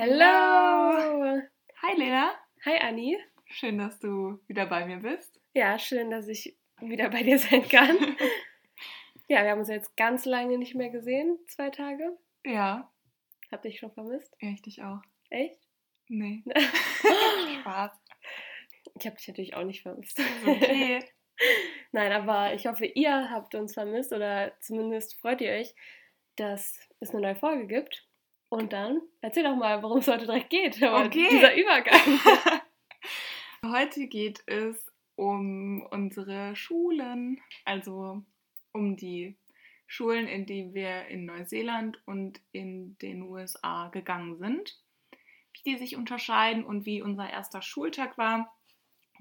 Hello! Hi Lena, Hi Anni. schön, dass du wieder bei mir bist. Ja, schön, dass ich wieder bei dir sein kann. ja, wir haben uns jetzt ganz lange nicht mehr gesehen, zwei Tage. Ja, Hab dich schon vermisst? ja, ich dich auch. Echt? Nee, Spaß. Ich habe dich natürlich auch nicht vermisst. Okay. Nein, aber ich hoffe, ihr habt uns vermisst oder zumindest freut ihr euch, dass es eine neue Folge gibt. Und dann erzähl doch mal, worum es heute direkt geht. Aber Okay. Dieser Übergang. Heute geht es um unsere Schulen, also um die Schulen, in die wir in Neuseeland und in den USA gegangen sind. Wie die sich unterscheiden und wie unser erster Schultag war,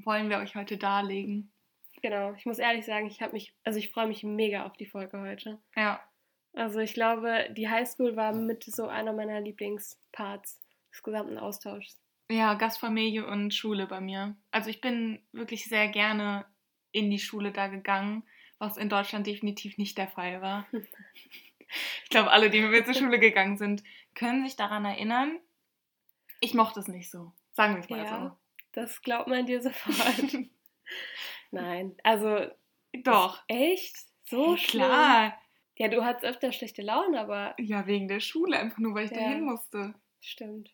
wollen wir euch heute darlegen. genau, ich muss ehrlich sagen, ich habe mich, also ich freue mich mega auf die Folge heute. Ja, Also ich glaube, die Highschool war mit so einer meiner Lieblingsparts des gesamten Austauschs. Ja, Gastfamilie und Schule bei mir. Also ich bin wirklich sehr gerne in die Schule da gegangen, was in Deutschland definitiv nicht der Fall war. Ich glaube, alle, die mit mir zur Schule gegangen sind, können sich daran erinnern. Ich mochte es nicht so. Sagen wir es mal Ja, das glaubt man dir sofort. Nein, also so. Doch. echt? So schlimm? klar. Ja, du hattest öfter schlechte Laune, aber Ja, wegen der Schule, einfach nur, weil ich Ja. dahin musste. stimmt.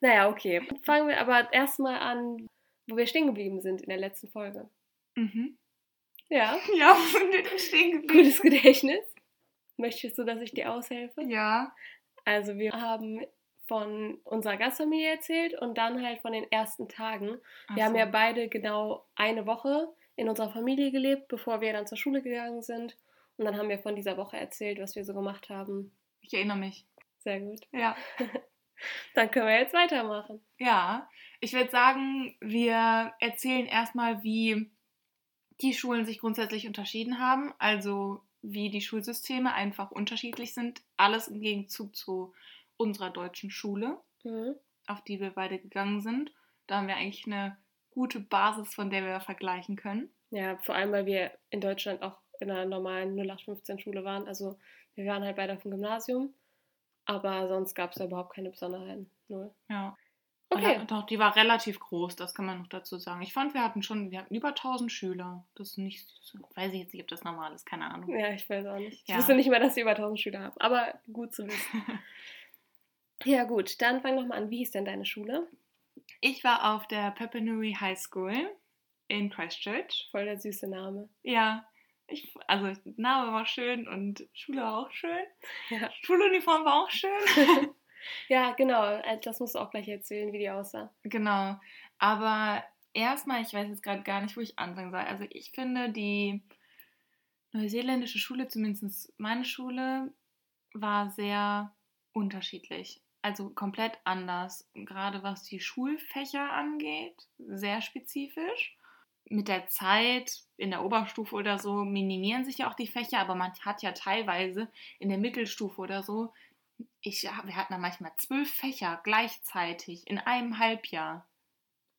Naja, okay. Fangen wir aber erstmal an, wo wir stehen geblieben sind in der letzten Folge. Mhm. Ja, Ja, wo sind wir stehen geblieben? gutes Gedächtnis. Möchtest du, dass ich dir aushelfe? Ja. Also wir haben von unserer Gastfamilie erzählt und dann halt von den ersten Tagen. Wir Ach haben so. ja beide genau eine Woche in unserer Familie gelebt, bevor wir dann zur Schule gegangen sind. Und dann haben wir von dieser Woche erzählt, was wir so gemacht haben. Ich erinnere mich. Sehr gut. Ja. Dann können wir jetzt weitermachen. Ja, ich würde sagen, wir erzählen erstmal, wie die Schulen sich grundsätzlich unterschieden haben, also wie die Schulsysteme einfach unterschiedlich sind. Alles im Gegenzug zu unserer deutschen Schule, Mhm. auf die wir beide gegangen sind. Da haben wir eigentlich eine gute Basis, von der wir vergleichen können. Ja, vor allem, weil wir in Deutschland auch in einer normalen 0815-Schule waren. Also wir waren halt beide auf dem Gymnasium, aber sonst gab es da überhaupt keine Besonderheiten. Null. Ja. Okay. Und doch, die war relativ groß, das kann man noch dazu sagen. Ich fand, wir hatten schon, wir hatten über 1000 Schüler. Das ist nicht, so- weiß ich jetzt nicht, ob das normal ist, keine Ahnung. Ja, ich weiß auch nicht. Ich Ja. wusste nicht mehr, dass sie über 1000 Schüler haben, aber gut zu wissen. ja, gut, dann fang doch mal an. Wie hieß denn deine Schule? Ich war auf der Pepinuri High School in Christchurch. Voll der süße Name. Ja, ich, also Name war schön und Schule war auch schön. Ja. Schuluniform war auch schön. Ja, genau. äh, Das musst du auch gleich erzählen, wie die aussah. genau. Aber erstmal, ich weiß jetzt gerade gar nicht, wo ich anfangen soll. Also ich finde, die neuseeländische Schule, zumindest meine Schule, war sehr unterschiedlich. Also komplett anders. Gerade was die Schulfächer angeht, sehr spezifisch. Mit der Zeit in der Oberstufe oder so minimieren sich ja auch die Fächer, aber man hat ja teilweise in der Mittelstufe oder so, ich, wir hatten da manchmal zwölf Fächer gleichzeitig in einem Halbjahr.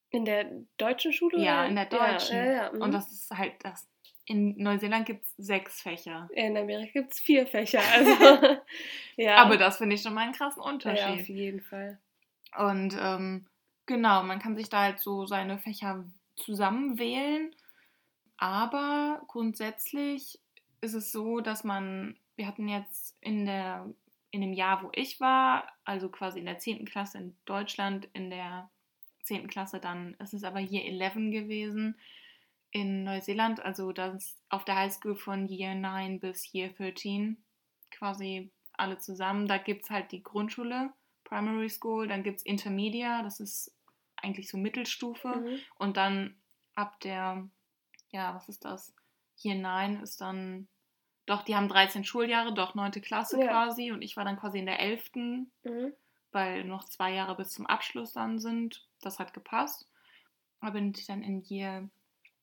In der deutschen Schule? Ja, oder? in der deutschen. Ja, ja, ja. mhm. Und das ist halt das. In Neuseeland gibt es sechs Fächer. In Amerika gibt es vier Fächer. Also, ja. Aber das finde ich schon mal einen krassen ja, auf Unterschied. jeden Fall. Und ähm, genau, man kann sich da halt so seine Fächer zusammenwählen. Aber grundsätzlich ist es so, dass man, wir hatten jetzt in der in dem Jahr, wo ich war, also quasi in der 10. Klasse in Deutschland, in der 10. Klasse dann, es ist aber Year 11 gewesen in Neuseeland, also das auf der Highschool von Year 9 bis Year 13 quasi alle zusammen. Da gibt es halt die Grundschule, Primary School, dann gibt es Intermedia, das ist eigentlich so Mittelstufe. Mhm. Und dann ab der, ja, was ist das? Year 9 ist dann, doch, die haben 13 Schuljahre, doch 9. Klasse Ja. quasi. Und ich war dann quasi in der 11 Mhm. weil noch zwei Jahre bis zum Abschluss dann sind. Das hat gepasst. Da bin ich dann in Year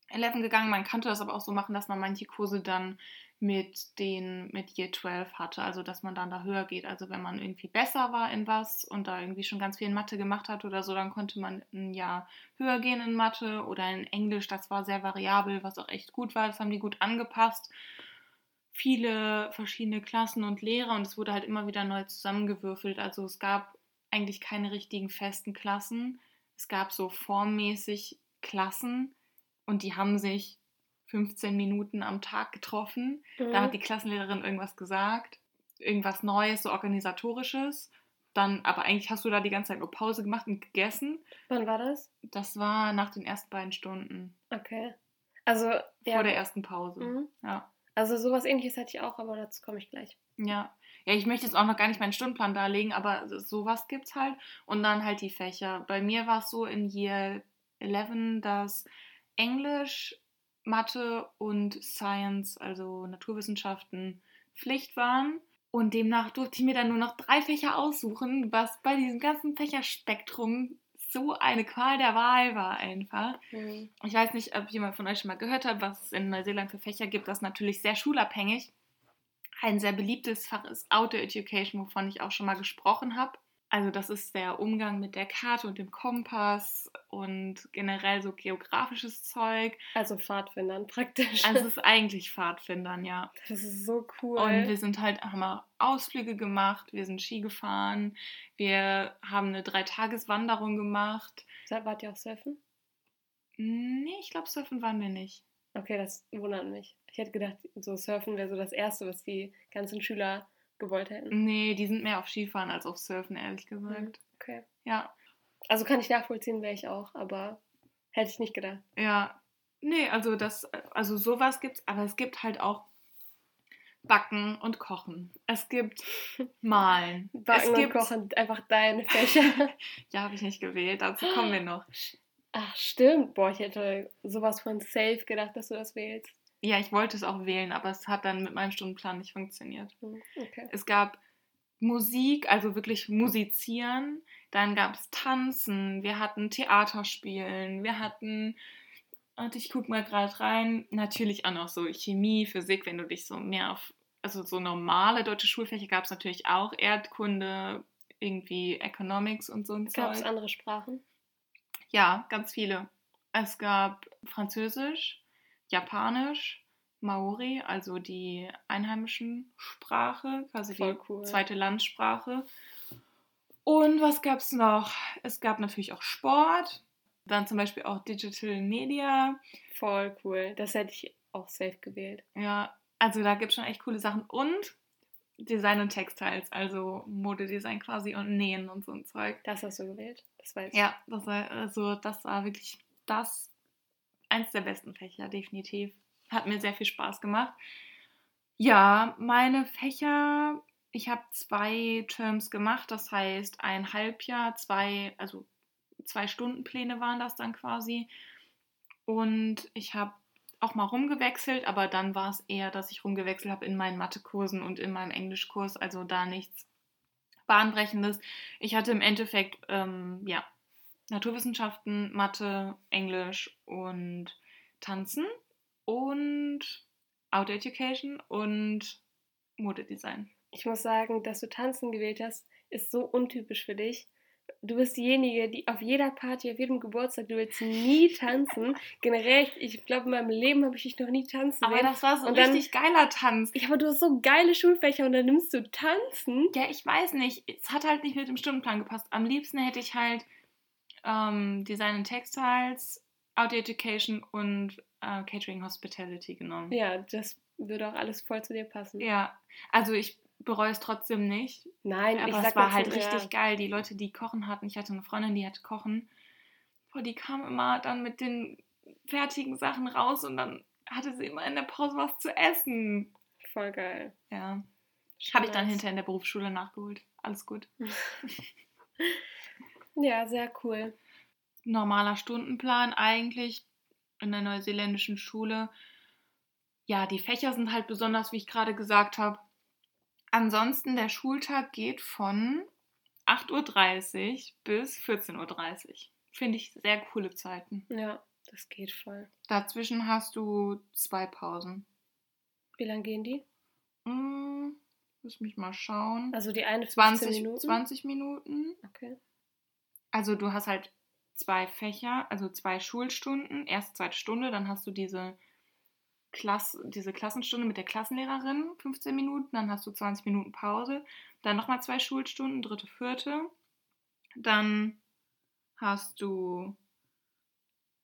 11 gegangen. Man kannte das aber auch so machen, dass man manche Kurse dann mit den mit Year 12 hatte, also dass man dann da höher geht. Also wenn man irgendwie besser war in was und da irgendwie schon ganz viel in Mathe gemacht hat oder so, dann konnte man ein Jahr höher gehen in Mathe oder in Englisch. Das war sehr variabel, was auch echt gut war. Das haben die gut angepasst. Viele verschiedene Klassen und Lehrer und es wurde halt immer wieder neu zusammengewürfelt. Also es gab eigentlich keine richtigen festen Klassen. Es gab so formmäßig Klassen und die haben sich 15 Minuten am Tag getroffen. Mhm. Da hat die Klassenlehrerin irgendwas gesagt, irgendwas Neues, so organisatorisches. Dann, aber eigentlich hast du da die ganze Zeit nur Pause gemacht und gegessen. Wann war das? Das war nach den ersten beiden Stunden Okay. Also, ja. vor der ersten Pause. Mhm. Ja. Also sowas ähnliches hatte ich auch, aber dazu komme ich gleich. Ja. Ja, ich möchte jetzt auch noch gar nicht meinen Stundenplan darlegen, aber sowas gibt's halt. Und dann halt die Fächer. Bei mir war es so in Year 11, dass Englisch, Mathe und Science, also Naturwissenschaften, Pflicht waren. Und demnach durfte ich mir dann nur noch drei Fächer aussuchen, was bei diesem ganzen Fächerspektrum so eine Qual der Wahl war einfach. Mhm. Ich weiß nicht, ob jemand von euch schon mal gehört hat, was es in Neuseeland für Fächer gibt. Das ist natürlich sehr schulabhängig. Ein sehr beliebtes Fach ist Outdoor Education, wovon ich auch schon mal gesprochen habe. Also das ist der Umgang mit der Karte und dem Kompass und generell so geografisches Zeug. Also Pfadfindern praktisch. Also es ist eigentlich Pfadfindern, ja. das ist so cool. Und wir sind halt, haben wir Ausflüge gemacht, wir sind Ski gefahren, wir haben eine Dreitageswanderung gemacht. Wart ihr auch surfen? Nee, ich glaube, surfen waren wir nicht. Okay, das wundert mich. Ich hätte gedacht, so surfen wäre so das Erste, was die ganzen Schüler gewollt hätten. Nee, die sind mehr auf Skifahren als auf Surfen, ehrlich gesagt. Okay. Ja, Also kann ich nachvollziehen, wäre ich auch, aber hätte ich nicht gedacht. ja. Nee, also das, also sowas gibt's, aber es gibt halt auch Backen und Kochen. Es gibt Malen. Backen es und gibt, Kochen, einfach deine Fächer. Ja, habe ich nicht gewählt, dazu kommen wir noch. Ach, stimmt. Boah, ich hätte sowas von safe gedacht, dass du das wählst. Ja, ich wollte es auch wählen, aber es hat dann mit meinem Stundenplan nicht funktioniert. Hm, Okay. Es gab Musik, also wirklich musizieren. Dann gab es Tanzen. Wir hatten Theaterspielen. Wir hatten, warte, ich guck mal gerade rein, natürlich auch noch so Chemie, Physik, wenn du dich so mehr auf, also so normale deutsche Schulfächer gab es natürlich auch. Erdkunde, irgendwie Economics und so ein Gab es andere Sprachen? Ja, ganz viele. Es gab Französisch, Japanisch, Maori, also die einheimischen Sprache, quasi Voll die cool. zweite Landssprache. Und was gab es noch? Es gab natürlich auch Sport, dann zum Beispiel auch Digital Media. Voll cool. Das hätte ich auch safe gewählt. Ja, also da gibt es schon echt coole Sachen. Und Design und Textiles, also Modedesign quasi und Nähen und so ein Zeug. Das hast du gewählt. Das weiß ich. Ja, das war, also das war wirklich das eins der besten Fächer, definitiv. Hat mir sehr viel Spaß gemacht. Ja, meine Fächer, ich habe zwei Terms gemacht, das heißt ein Halbjahr, zwei, also zwei Stundenpläne waren das dann quasi. Und ich habe auch mal rumgewechselt, aber dann war es eher, dass ich rumgewechselt habe in meinen Mathekursen und in meinem Englischkurs, also da nichts Bahnbrechendes. Ich hatte im Endeffekt, ähm, ja, Naturwissenschaften, Mathe, Englisch und Tanzen und Outdoor Education und Modedesign. Ich muss sagen, dass du Tanzen gewählt hast, ist so untypisch für dich. Du bist diejenige, die auf jeder Party, auf jedem Geburtstag, du willst nie tanzen. Generell, ich glaube, in meinem Leben habe ich dich noch nie tanzen Aber sehen. das war so ein Und dann- richtig geiler Tanz. Ja, aber du hast so geile Schulfächer und dann nimmst du Tanzen. Ja, ich weiß nicht. Es hat halt nicht mit dem Stundenplan gepasst. Am liebsten hätte ich halt ähm, Design and Textiles, Outdoor Education und äh, Catering Hospitality genommen. Ja, das würde auch alles voll zu dir passen. Ja, also ich bereue es trotzdem nicht. Nein, ich Aber sag es war halt richtig ja. geil. Die Leute, die kochen hatten, ich hatte eine Freundin, die hatte kochen. Boah, die kam immer dann mit den fertigen Sachen raus und dann hatte sie immer in der Pause was zu essen. Voll geil. Ja. Habe ich dann hinterher in der Berufsschule nachgeholt. Alles gut. Ja, sehr cool. Normaler Stundenplan eigentlich in der neuseeländischen Schule. Ja, die Fächer sind halt besonders, wie ich gerade gesagt habe. Ansonsten, der Schultag geht von 8.30 Uhr bis 14.30 Uhr. Finde ich sehr coole Zeiten. Ja, das geht voll. Dazwischen hast du zwei Pausen. Wie lange gehen die? Hm, lass mich mal schauen. Also die eine 15 20 Minuten? 20 Minuten. Okay. Also du hast halt zwei Fächer, also zwei Schulstunden, erste, zweite Stunde, dann hast du diese, Klasse, diese Klassenstunde mit der Klassenlehrerin, 15 Minuten, dann hast du 20 Minuten Pause, dann nochmal zwei Schulstunden, dritte, vierte. Dann hast du.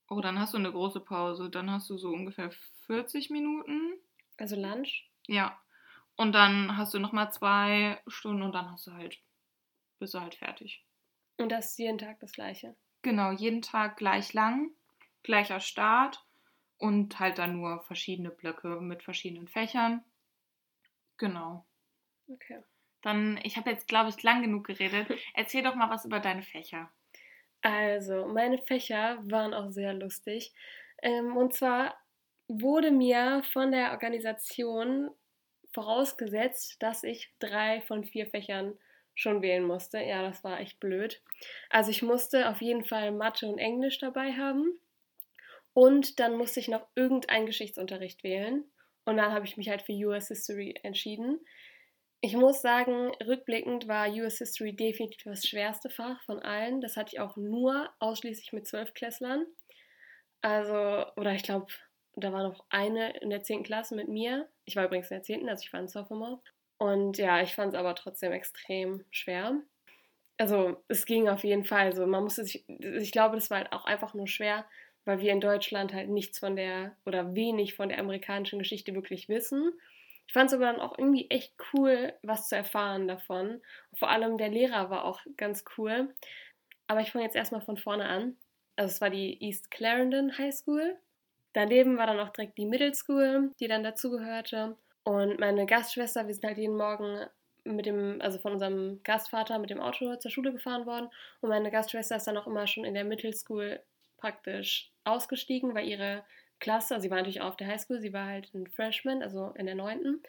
Oh, dann hast du eine große Pause. Dann hast du so ungefähr 40 Minuten. Also Lunch? Ja. Und dann hast du nochmal zwei Stunden und dann hast du halt, bist du halt fertig. Und das ist jeden Tag das gleiche. Genau, jeden Tag gleich lang, gleicher Start und halt dann nur verschiedene Blöcke mit verschiedenen Fächern. Genau. Okay. Dann, ich habe jetzt, glaube ich, lang genug geredet. Erzähl doch mal was über deine Fächer. Also, meine Fächer waren auch sehr lustig. Ähm, und zwar wurde mir von der Organisation vorausgesetzt, dass ich drei von vier Fächern schon wählen musste. Ja, das war echt blöd. Also ich musste auf jeden Fall Mathe und Englisch dabei haben. Und dann musste ich noch irgendeinen Geschichtsunterricht wählen. Und dann habe ich mich halt für US History entschieden. Ich muss sagen, rückblickend war US History definitiv das schwerste Fach von allen. Das hatte ich auch nur ausschließlich mit Zwölfklässlern. Also, oder ich glaube, da war noch eine in der 10. Klasse mit mir. Ich war übrigens in der 10., also ich war ein Sophomore. Und ja, ich fand es aber trotzdem extrem schwer. Also es ging auf jeden Fall. Also man musste sich, ich glaube, das war halt auch einfach nur schwer, weil wir in Deutschland halt nichts von der oder wenig von der amerikanischen Geschichte wirklich wissen. Ich fand es aber dann auch irgendwie echt cool, was zu erfahren davon. vor allem der Lehrer war auch ganz cool. Aber ich fange jetzt erstmal von vorne an. Also es war die East Clarendon High School. Daneben war dann auch direkt die Middle School, die dann dazugehörte. Und meine Gastschwester, wir sind halt jeden Morgen mit dem, also von unserem Gastvater mit dem Auto zur Schule gefahren worden. Und meine Gastschwester ist dann auch immer schon in der Middle School praktisch ausgestiegen, weil ihre Klasse, also sie war natürlich auch auf der Highschool, sie war halt ein Freshman, also in der neunten.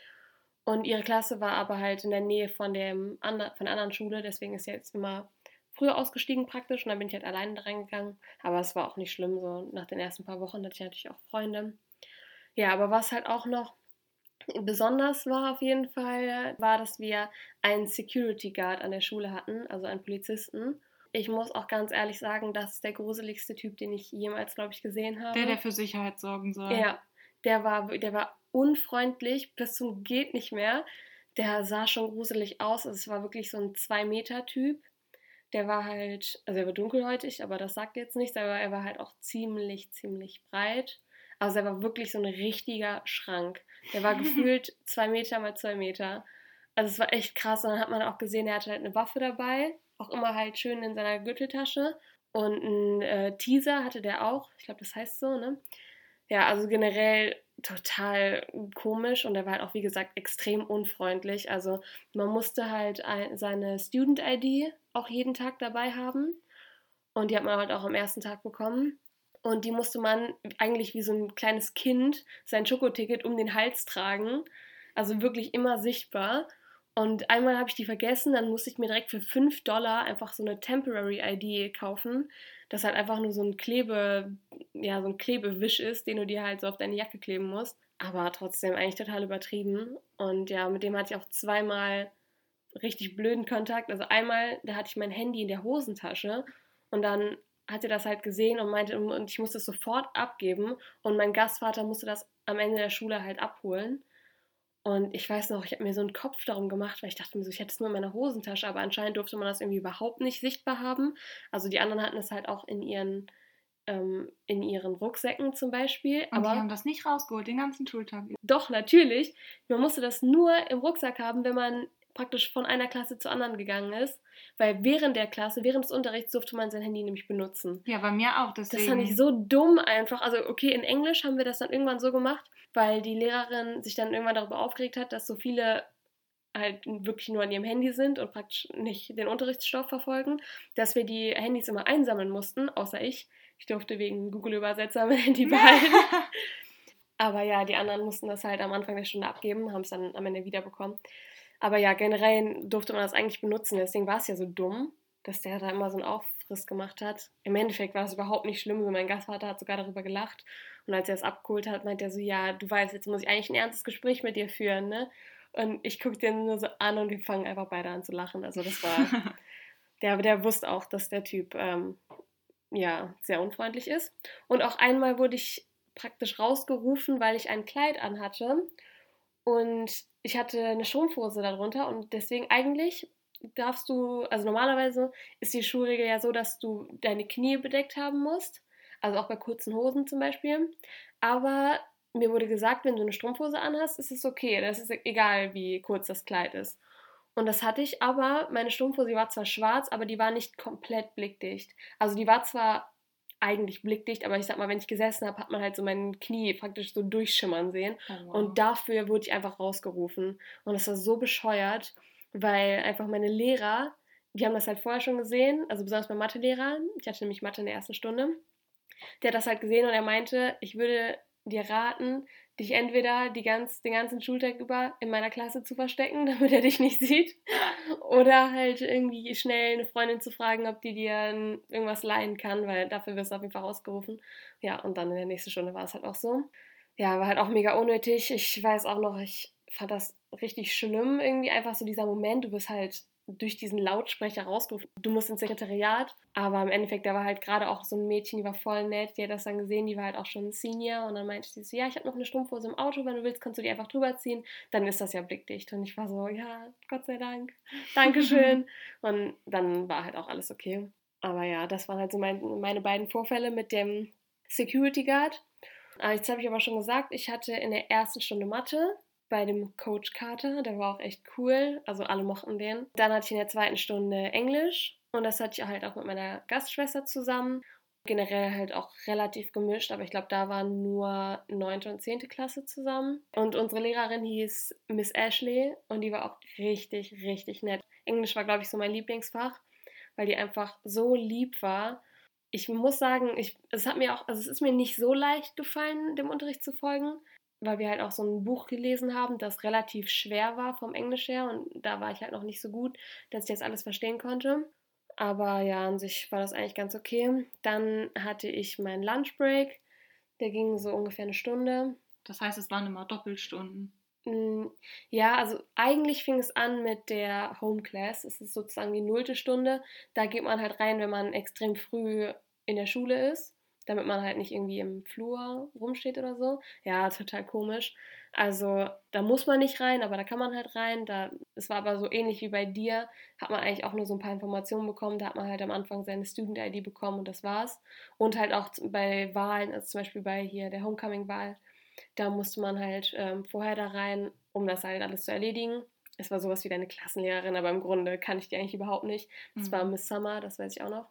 Und ihre Klasse war aber halt in der Nähe von, dem, von der anderen Schule, deswegen ist sie jetzt immer früher ausgestiegen praktisch und dann bin ich halt alleine reingegangen. Aber es war auch nicht schlimm, so nach den ersten paar Wochen hatte ich natürlich auch Freunde. Ja, aber was halt auch noch besonders war auf jeden Fall, war, dass wir einen Security Guard an der Schule hatten, also einen Polizisten. Ich muss auch ganz ehrlich sagen, das ist der gruseligste Typ, den ich jemals, glaube ich, gesehen habe. Der, der für Sicherheit sorgen soll. Ja, der war, der war unfreundlich bis zum geht nicht mehr. Der sah schon gruselig aus. Also es war wirklich so ein 2-Meter-Typ der war halt, also er war dunkelhäutig, aber das sagt jetzt nichts, aber er war halt auch ziemlich, ziemlich breit. Also er war wirklich so ein richtiger Schrank. Der war gefühlt zwei Meter mal zwei Meter. Also es war echt krass. Und dann hat man auch gesehen, er hatte halt eine Waffe dabei, auch immer halt schön in seiner Gürteltasche. Und ein äh, Teaser hatte der auch. Ich glaube, das heißt so, ne? Ja, also generell total komisch und er war halt auch, wie gesagt, extrem unfreundlich. Also man musste halt ein, seine Student-ID auch jeden Tag dabei haben und die hat man halt auch am ersten Tag bekommen. Und die musste man eigentlich wie so ein kleines Kind sein Schokoticket um den Hals tragen. Also wirklich immer sichtbar. Und einmal habe ich die vergessen, dann musste ich mir direkt für 5 Dollar einfach so eine Temporary ID kaufen. Das halt einfach nur so ein Klebe, ja, so ein Klebewisch ist, den du dir halt so auf deine Jacke kleben musst. Aber trotzdem eigentlich total übertrieben. Und ja, mit dem hatte ich auch zweimal richtig blöden Kontakt. Also einmal, da hatte ich mein Handy in der Hosentasche und dann hat er das halt gesehen und meinte, und ich musste es sofort abgeben und mein Gastvater musste das am Ende der Schule halt abholen. Und ich weiß noch, ich habe mir so einen Kopf darum gemacht, weil ich dachte mir so, ich hätte es nur in meiner Hosentasche, aber anscheinend durfte man das irgendwie überhaupt nicht sichtbar haben. Also die anderen hatten es halt auch in ihren, ähm, in ihren Rucksäcken zum Beispiel. Und aber die haben das nicht rausgeholt, den ganzen Schultag. Doch, natürlich. Man musste das nur im Rucksack haben, wenn man praktisch von einer Klasse zur anderen gegangen ist, weil während der Klasse, während des Unterrichts durfte man sein Handy nämlich benutzen. Ja, bei mir auch. Deswegen. Das fand ich so dumm einfach. Also okay, in Englisch haben wir das dann irgendwann so gemacht, weil die Lehrerin sich dann irgendwann darüber aufgeregt hat, dass so viele halt wirklich nur an ihrem Handy sind und praktisch nicht den Unterrichtsstoff verfolgen, dass wir die Handys immer einsammeln mussten, außer ich. Ich durfte wegen Google-Übersetzer mein Handy behalten. Aber ja, die anderen mussten das halt am Anfang der Stunde abgeben, haben es dann am Ende wiederbekommen. Aber ja, generell durfte man das eigentlich benutzen. Deswegen war es ja so dumm, dass der da immer so einen Aufriss gemacht hat. Im Endeffekt war es überhaupt nicht schlimm. So mein Gastvater hat sogar darüber gelacht. Und als er es abgeholt hat, meinte er so, ja, du weißt, jetzt muss ich eigentlich ein ernstes Gespräch mit dir führen, ne? Und ich gucke den nur so an und wir fangen einfach beide an zu lachen. Also das war, der, der wusste auch, dass der Typ, ähm, ja, sehr unfreundlich ist. Und auch einmal wurde ich praktisch rausgerufen, weil ich ein Kleid anhatte. Und ich hatte eine Strumpfhose darunter und deswegen eigentlich darfst du, also normalerweise ist die Schulregel ja so, dass du deine Knie bedeckt haben musst. Also auch bei kurzen Hosen zum Beispiel. Aber mir wurde gesagt, wenn du eine Strumpfhose anhast, ist es okay. Das ist egal, wie kurz das Kleid ist. Und das hatte ich aber, meine Strumpfhose, war zwar schwarz, aber die war nicht komplett blickdicht. Also die war zwar eigentlich blickdicht, aber ich sag mal, wenn ich gesessen habe, hat man halt so mein Knie praktisch so durchschimmern sehen. Oh, wow. Und dafür wurde ich einfach rausgerufen. Und das war so bescheuert, weil einfach meine Lehrer, die haben das halt vorher schon gesehen, also besonders mein Mathelehrer, ich hatte nämlich Mathe in der ersten Stunde, der hat das halt gesehen und er meinte, ich würde dir raten, dich entweder ganz, den ganzen Schultag über in meiner Klasse zu verstecken, damit er dich nicht sieht, oder halt irgendwie schnell eine Freundin zu fragen, ob die dir irgendwas leihen kann, weil dafür wirst du auf jeden Fall rausgerufen. Ja, und dann in der nächsten Stunde war es halt auch so. Ja, war halt auch mega unnötig. Ich weiß auch noch, ich fand das richtig schlimm, irgendwie einfach so dieser Moment, du bist halt durch diesen Lautsprecher rausgerufen. Du musst ins Sekretariat. Aber im Endeffekt, da war halt gerade auch so ein Mädchen, die war voll nett, die hat das dann gesehen, die war halt auch schon Senior. Und dann meinte sie so, ja, ich habe noch eine Strumpfhose im Auto, wenn du willst, kannst du die einfach drüber ziehen. Dann ist das ja blickdicht. Und ich war so, ja, Gott sei Dank. Dankeschön. und dann war halt auch alles okay. Aber ja, das waren halt so mein, meine beiden Vorfälle mit dem Security Guard. Jetzt habe ich aber schon gesagt, ich hatte in der ersten Stunde Mathe bei dem Coach Carter, der war auch echt cool, also alle mochten den. Dann hatte ich in der zweiten Stunde Englisch und das hatte ich halt auch mit meiner Gastschwester zusammen. Generell halt auch relativ gemischt, aber ich glaube, da waren nur 9. und 10. Klasse zusammen. Und unsere Lehrerin hieß Miss Ashley und die war auch richtig, richtig nett. Englisch war, glaube ich, so mein Lieblingsfach, weil die einfach so lieb war. Ich muss sagen, ich, es hat mir auch, also es ist mir nicht so leicht gefallen, dem Unterricht zu folgen weil wir halt auch so ein Buch gelesen haben, das relativ schwer war vom Englisch her und da war ich halt noch nicht so gut, dass ich das alles verstehen konnte. Aber ja, an sich war das eigentlich ganz okay. Dann hatte ich meinen Lunchbreak, der ging so ungefähr eine Stunde. Das heißt, es waren immer Doppelstunden. Mm, ja, also eigentlich fing es an mit der Home Class. Es ist sozusagen die nullte Stunde. Da geht man halt rein, wenn man extrem früh in der Schule ist damit man halt nicht irgendwie im Flur rumsteht oder so. Ja, total komisch. Also da muss man nicht rein, aber da kann man halt rein. Da, es war aber so ähnlich wie bei dir, hat man eigentlich auch nur so ein paar Informationen bekommen. Da hat man halt am Anfang seine Student-ID bekommen und das war's. Und halt auch bei Wahlen, also zum Beispiel bei hier der Homecoming-Wahl, da musste man halt ähm, vorher da rein, um das halt alles zu erledigen. Es war sowas wie deine Klassenlehrerin, aber im Grunde kann ich die eigentlich überhaupt nicht. Das mhm. war Miss Summer, das weiß ich auch noch.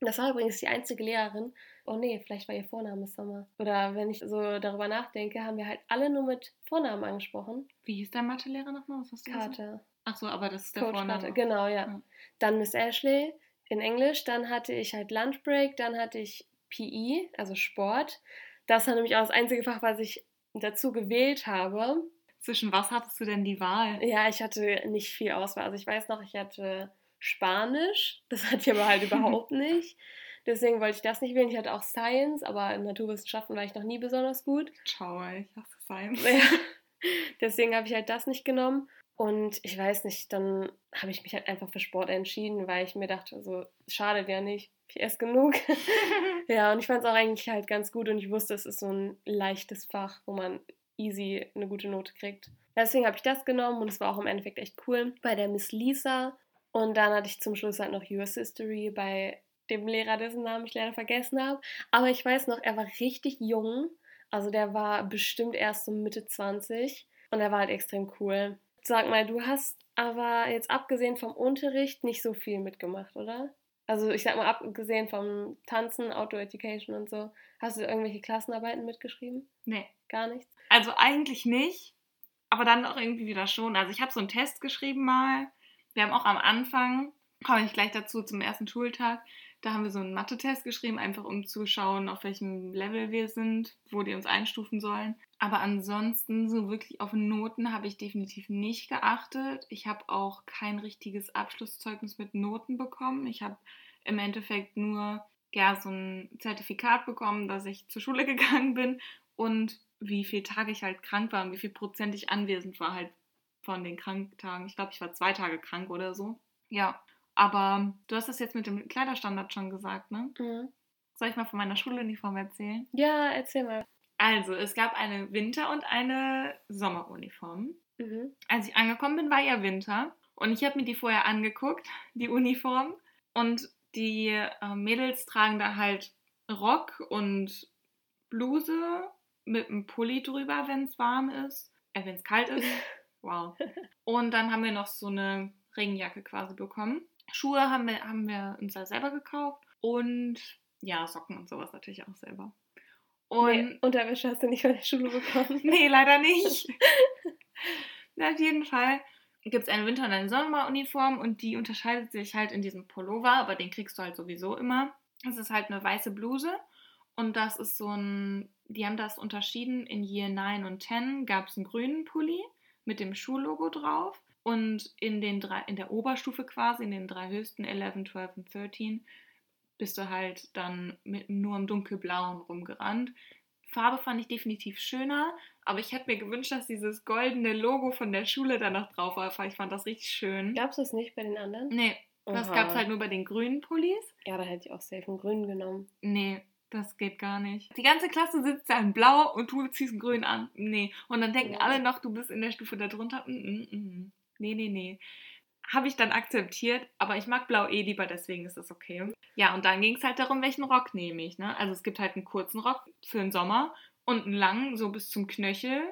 Das war übrigens die einzige Lehrerin. Oh nee, vielleicht war ihr Vorname Summer. Oder wenn ich so darüber nachdenke, haben wir halt alle nur mit Vornamen angesprochen. Wie hieß dein Mathelehrer nochmal? Was hast du Carter. Ach so, aber das ist der Coach Vorname. Carter. Genau, ja. ja. Dann Miss Ashley in Englisch. Dann hatte ich halt Lunchbreak. Dann hatte ich PE, also Sport. Das war nämlich auch das einzige Fach, was ich dazu gewählt habe. Zwischen was hattest du denn die Wahl? Ja, ich hatte nicht viel Auswahl. Also ich weiß noch, ich hatte Spanisch. Das hatte ich aber halt überhaupt nicht. Deswegen wollte ich das nicht wählen. Ich hatte auch Science, aber in Naturwissenschaften war ich noch nie besonders gut. Ciao, ich hasse Science. Ja. Deswegen habe ich halt das nicht genommen. Und ich weiß nicht, dann habe ich mich halt einfach für Sport entschieden, weil ich mir dachte, so, schadet ja nicht, ich esse genug. ja, und ich fand es auch eigentlich halt ganz gut und ich wusste, es ist so ein leichtes Fach, wo man easy eine gute Note kriegt. Deswegen habe ich das genommen und es war auch im Endeffekt echt cool. Bei der Miss Lisa und dann hatte ich zum Schluss halt noch US History bei dem Lehrer, dessen Namen ich leider vergessen habe. Aber ich weiß noch, er war richtig jung. Also der war bestimmt erst so Mitte 20 und er war halt extrem cool. Sag mal, du hast aber jetzt abgesehen vom Unterricht nicht so viel mitgemacht, oder? Also ich sag mal, abgesehen vom Tanzen, Outdoor Education und so, hast du irgendwelche Klassenarbeiten mitgeschrieben? Nee. Gar nichts? Also eigentlich nicht, aber dann auch irgendwie wieder schon. Also ich habe so einen Test geschrieben mal wir haben auch am Anfang, komme ich gleich dazu zum ersten Schultag, da haben wir so einen Mathe-Test geschrieben, einfach um zu schauen, auf welchem Level wir sind, wo die uns einstufen sollen. Aber ansonsten, so wirklich auf Noten habe ich definitiv nicht geachtet. Ich habe auch kein richtiges Abschlusszeugnis mit Noten bekommen. Ich habe im Endeffekt nur ja, so ein Zertifikat bekommen, dass ich zur Schule gegangen bin und wie viele Tage ich halt krank war und wie viel Prozent ich anwesend war, halt von den Kranktagen. Ich glaube, ich war zwei Tage krank oder so. Ja, aber du hast das jetzt mit dem Kleiderstandard schon gesagt, ne? Mhm. Soll ich mal von meiner Schuluniform erzählen? Ja, erzähl mal. Also, es gab eine Winter- und eine Sommeruniform. Mhm. Als ich angekommen bin, war ja Winter. Und ich habe mir die vorher angeguckt, die Uniform. Und die äh, Mädels tragen da halt Rock und Bluse mit einem Pulli drüber, wenn es warm ist. Äh, wenn es kalt ist. Wow. Und dann haben wir noch so eine Regenjacke quasi bekommen. Schuhe haben wir, haben wir uns da selber gekauft. Und ja, Socken und sowas natürlich auch selber. Und nee, Unterwäsche hast du nicht von der Schule bekommen. nee, leider nicht. Auf jeden Fall gibt es eine Winter- und eine Sommeruniform und die unterscheidet sich halt in diesem Pullover, aber den kriegst du halt sowieso immer. Das ist halt eine weiße Bluse und das ist so ein, die haben das unterschieden, in Year 9 und 10 gab es einen grünen Pulli mit dem Schullogo drauf und in, den drei, in der Oberstufe quasi, in den drei höchsten, 11, 12 und 13, bist du halt dann mit nur im dunkelblauen rumgerannt. Farbe fand ich definitiv schöner, aber ich hätte mir gewünscht, dass dieses goldene Logo von der Schule da noch drauf war. Ich fand das richtig schön. Gab es das nicht bei den anderen? Nee, das gab es halt nur bei den grünen Pullis. Ja, da hätte ich auch safe einen grünen genommen. Nee, das geht gar nicht. Die ganze Klasse sitzt da in blau und du ziehst einen grün an. Nee. Und dann denken alle noch, du bist in der Stufe darunter. Mm, mm, mm. Nee, nee, nee habe ich dann akzeptiert, aber ich mag Blau eh lieber, deswegen ist das okay. Ja, und dann ging es halt darum, welchen Rock nehme ich. Ne? Also es gibt halt einen kurzen Rock für den Sommer und einen langen, so bis zum Knöchel,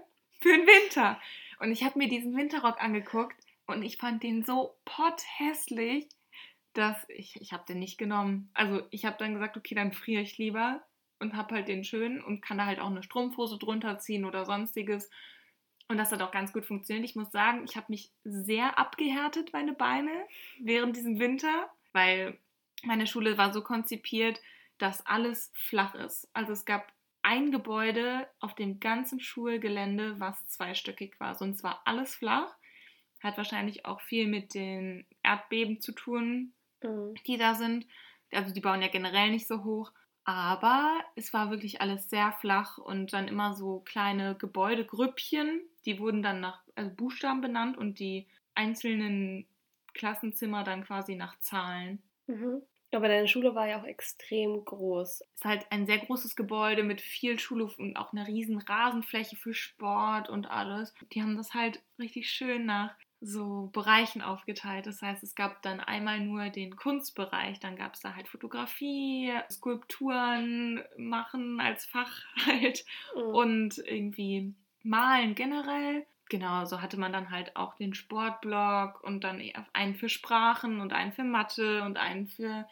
für den Winter. Und ich habe mir diesen Winterrock angeguckt und ich fand den so potthässlich, dass ich, ich habe den nicht genommen. Also ich habe dann gesagt, okay, dann friere ich lieber und habe halt den schön und kann da halt auch eine Strumpfhose drunter ziehen oder sonstiges. Und das hat auch ganz gut funktioniert. Ich muss sagen, ich habe mich sehr abgehärtet, meine Beine, während diesem Winter, weil meine Schule war so konzipiert, dass alles flach ist. Also es gab ein Gebäude auf dem ganzen Schulgelände, was zweistöckig war. Und zwar alles flach. Hat wahrscheinlich auch viel mit den Erdbeben zu tun, mhm. die da sind. Also die bauen ja generell nicht so hoch. Aber es war wirklich alles sehr flach und dann immer so kleine Gebäudegrüppchen, die wurden dann nach also Buchstaben benannt und die einzelnen Klassenzimmer dann quasi nach Zahlen. Mhm. Aber deine Schule war ja auch extrem groß. Es ist halt ein sehr großes Gebäude mit viel Schulhof und auch einer riesen Rasenfläche für Sport und alles. Die haben das halt richtig schön nach so Bereichen aufgeteilt. Das heißt, es gab dann einmal nur den Kunstbereich, dann gab es da halt Fotografie, Skulpturen machen als Fach halt mhm. und irgendwie Malen generell. Genau, so hatte man dann halt auch den Sportblock und dann einen für Sprachen und einen für Mathe und einen für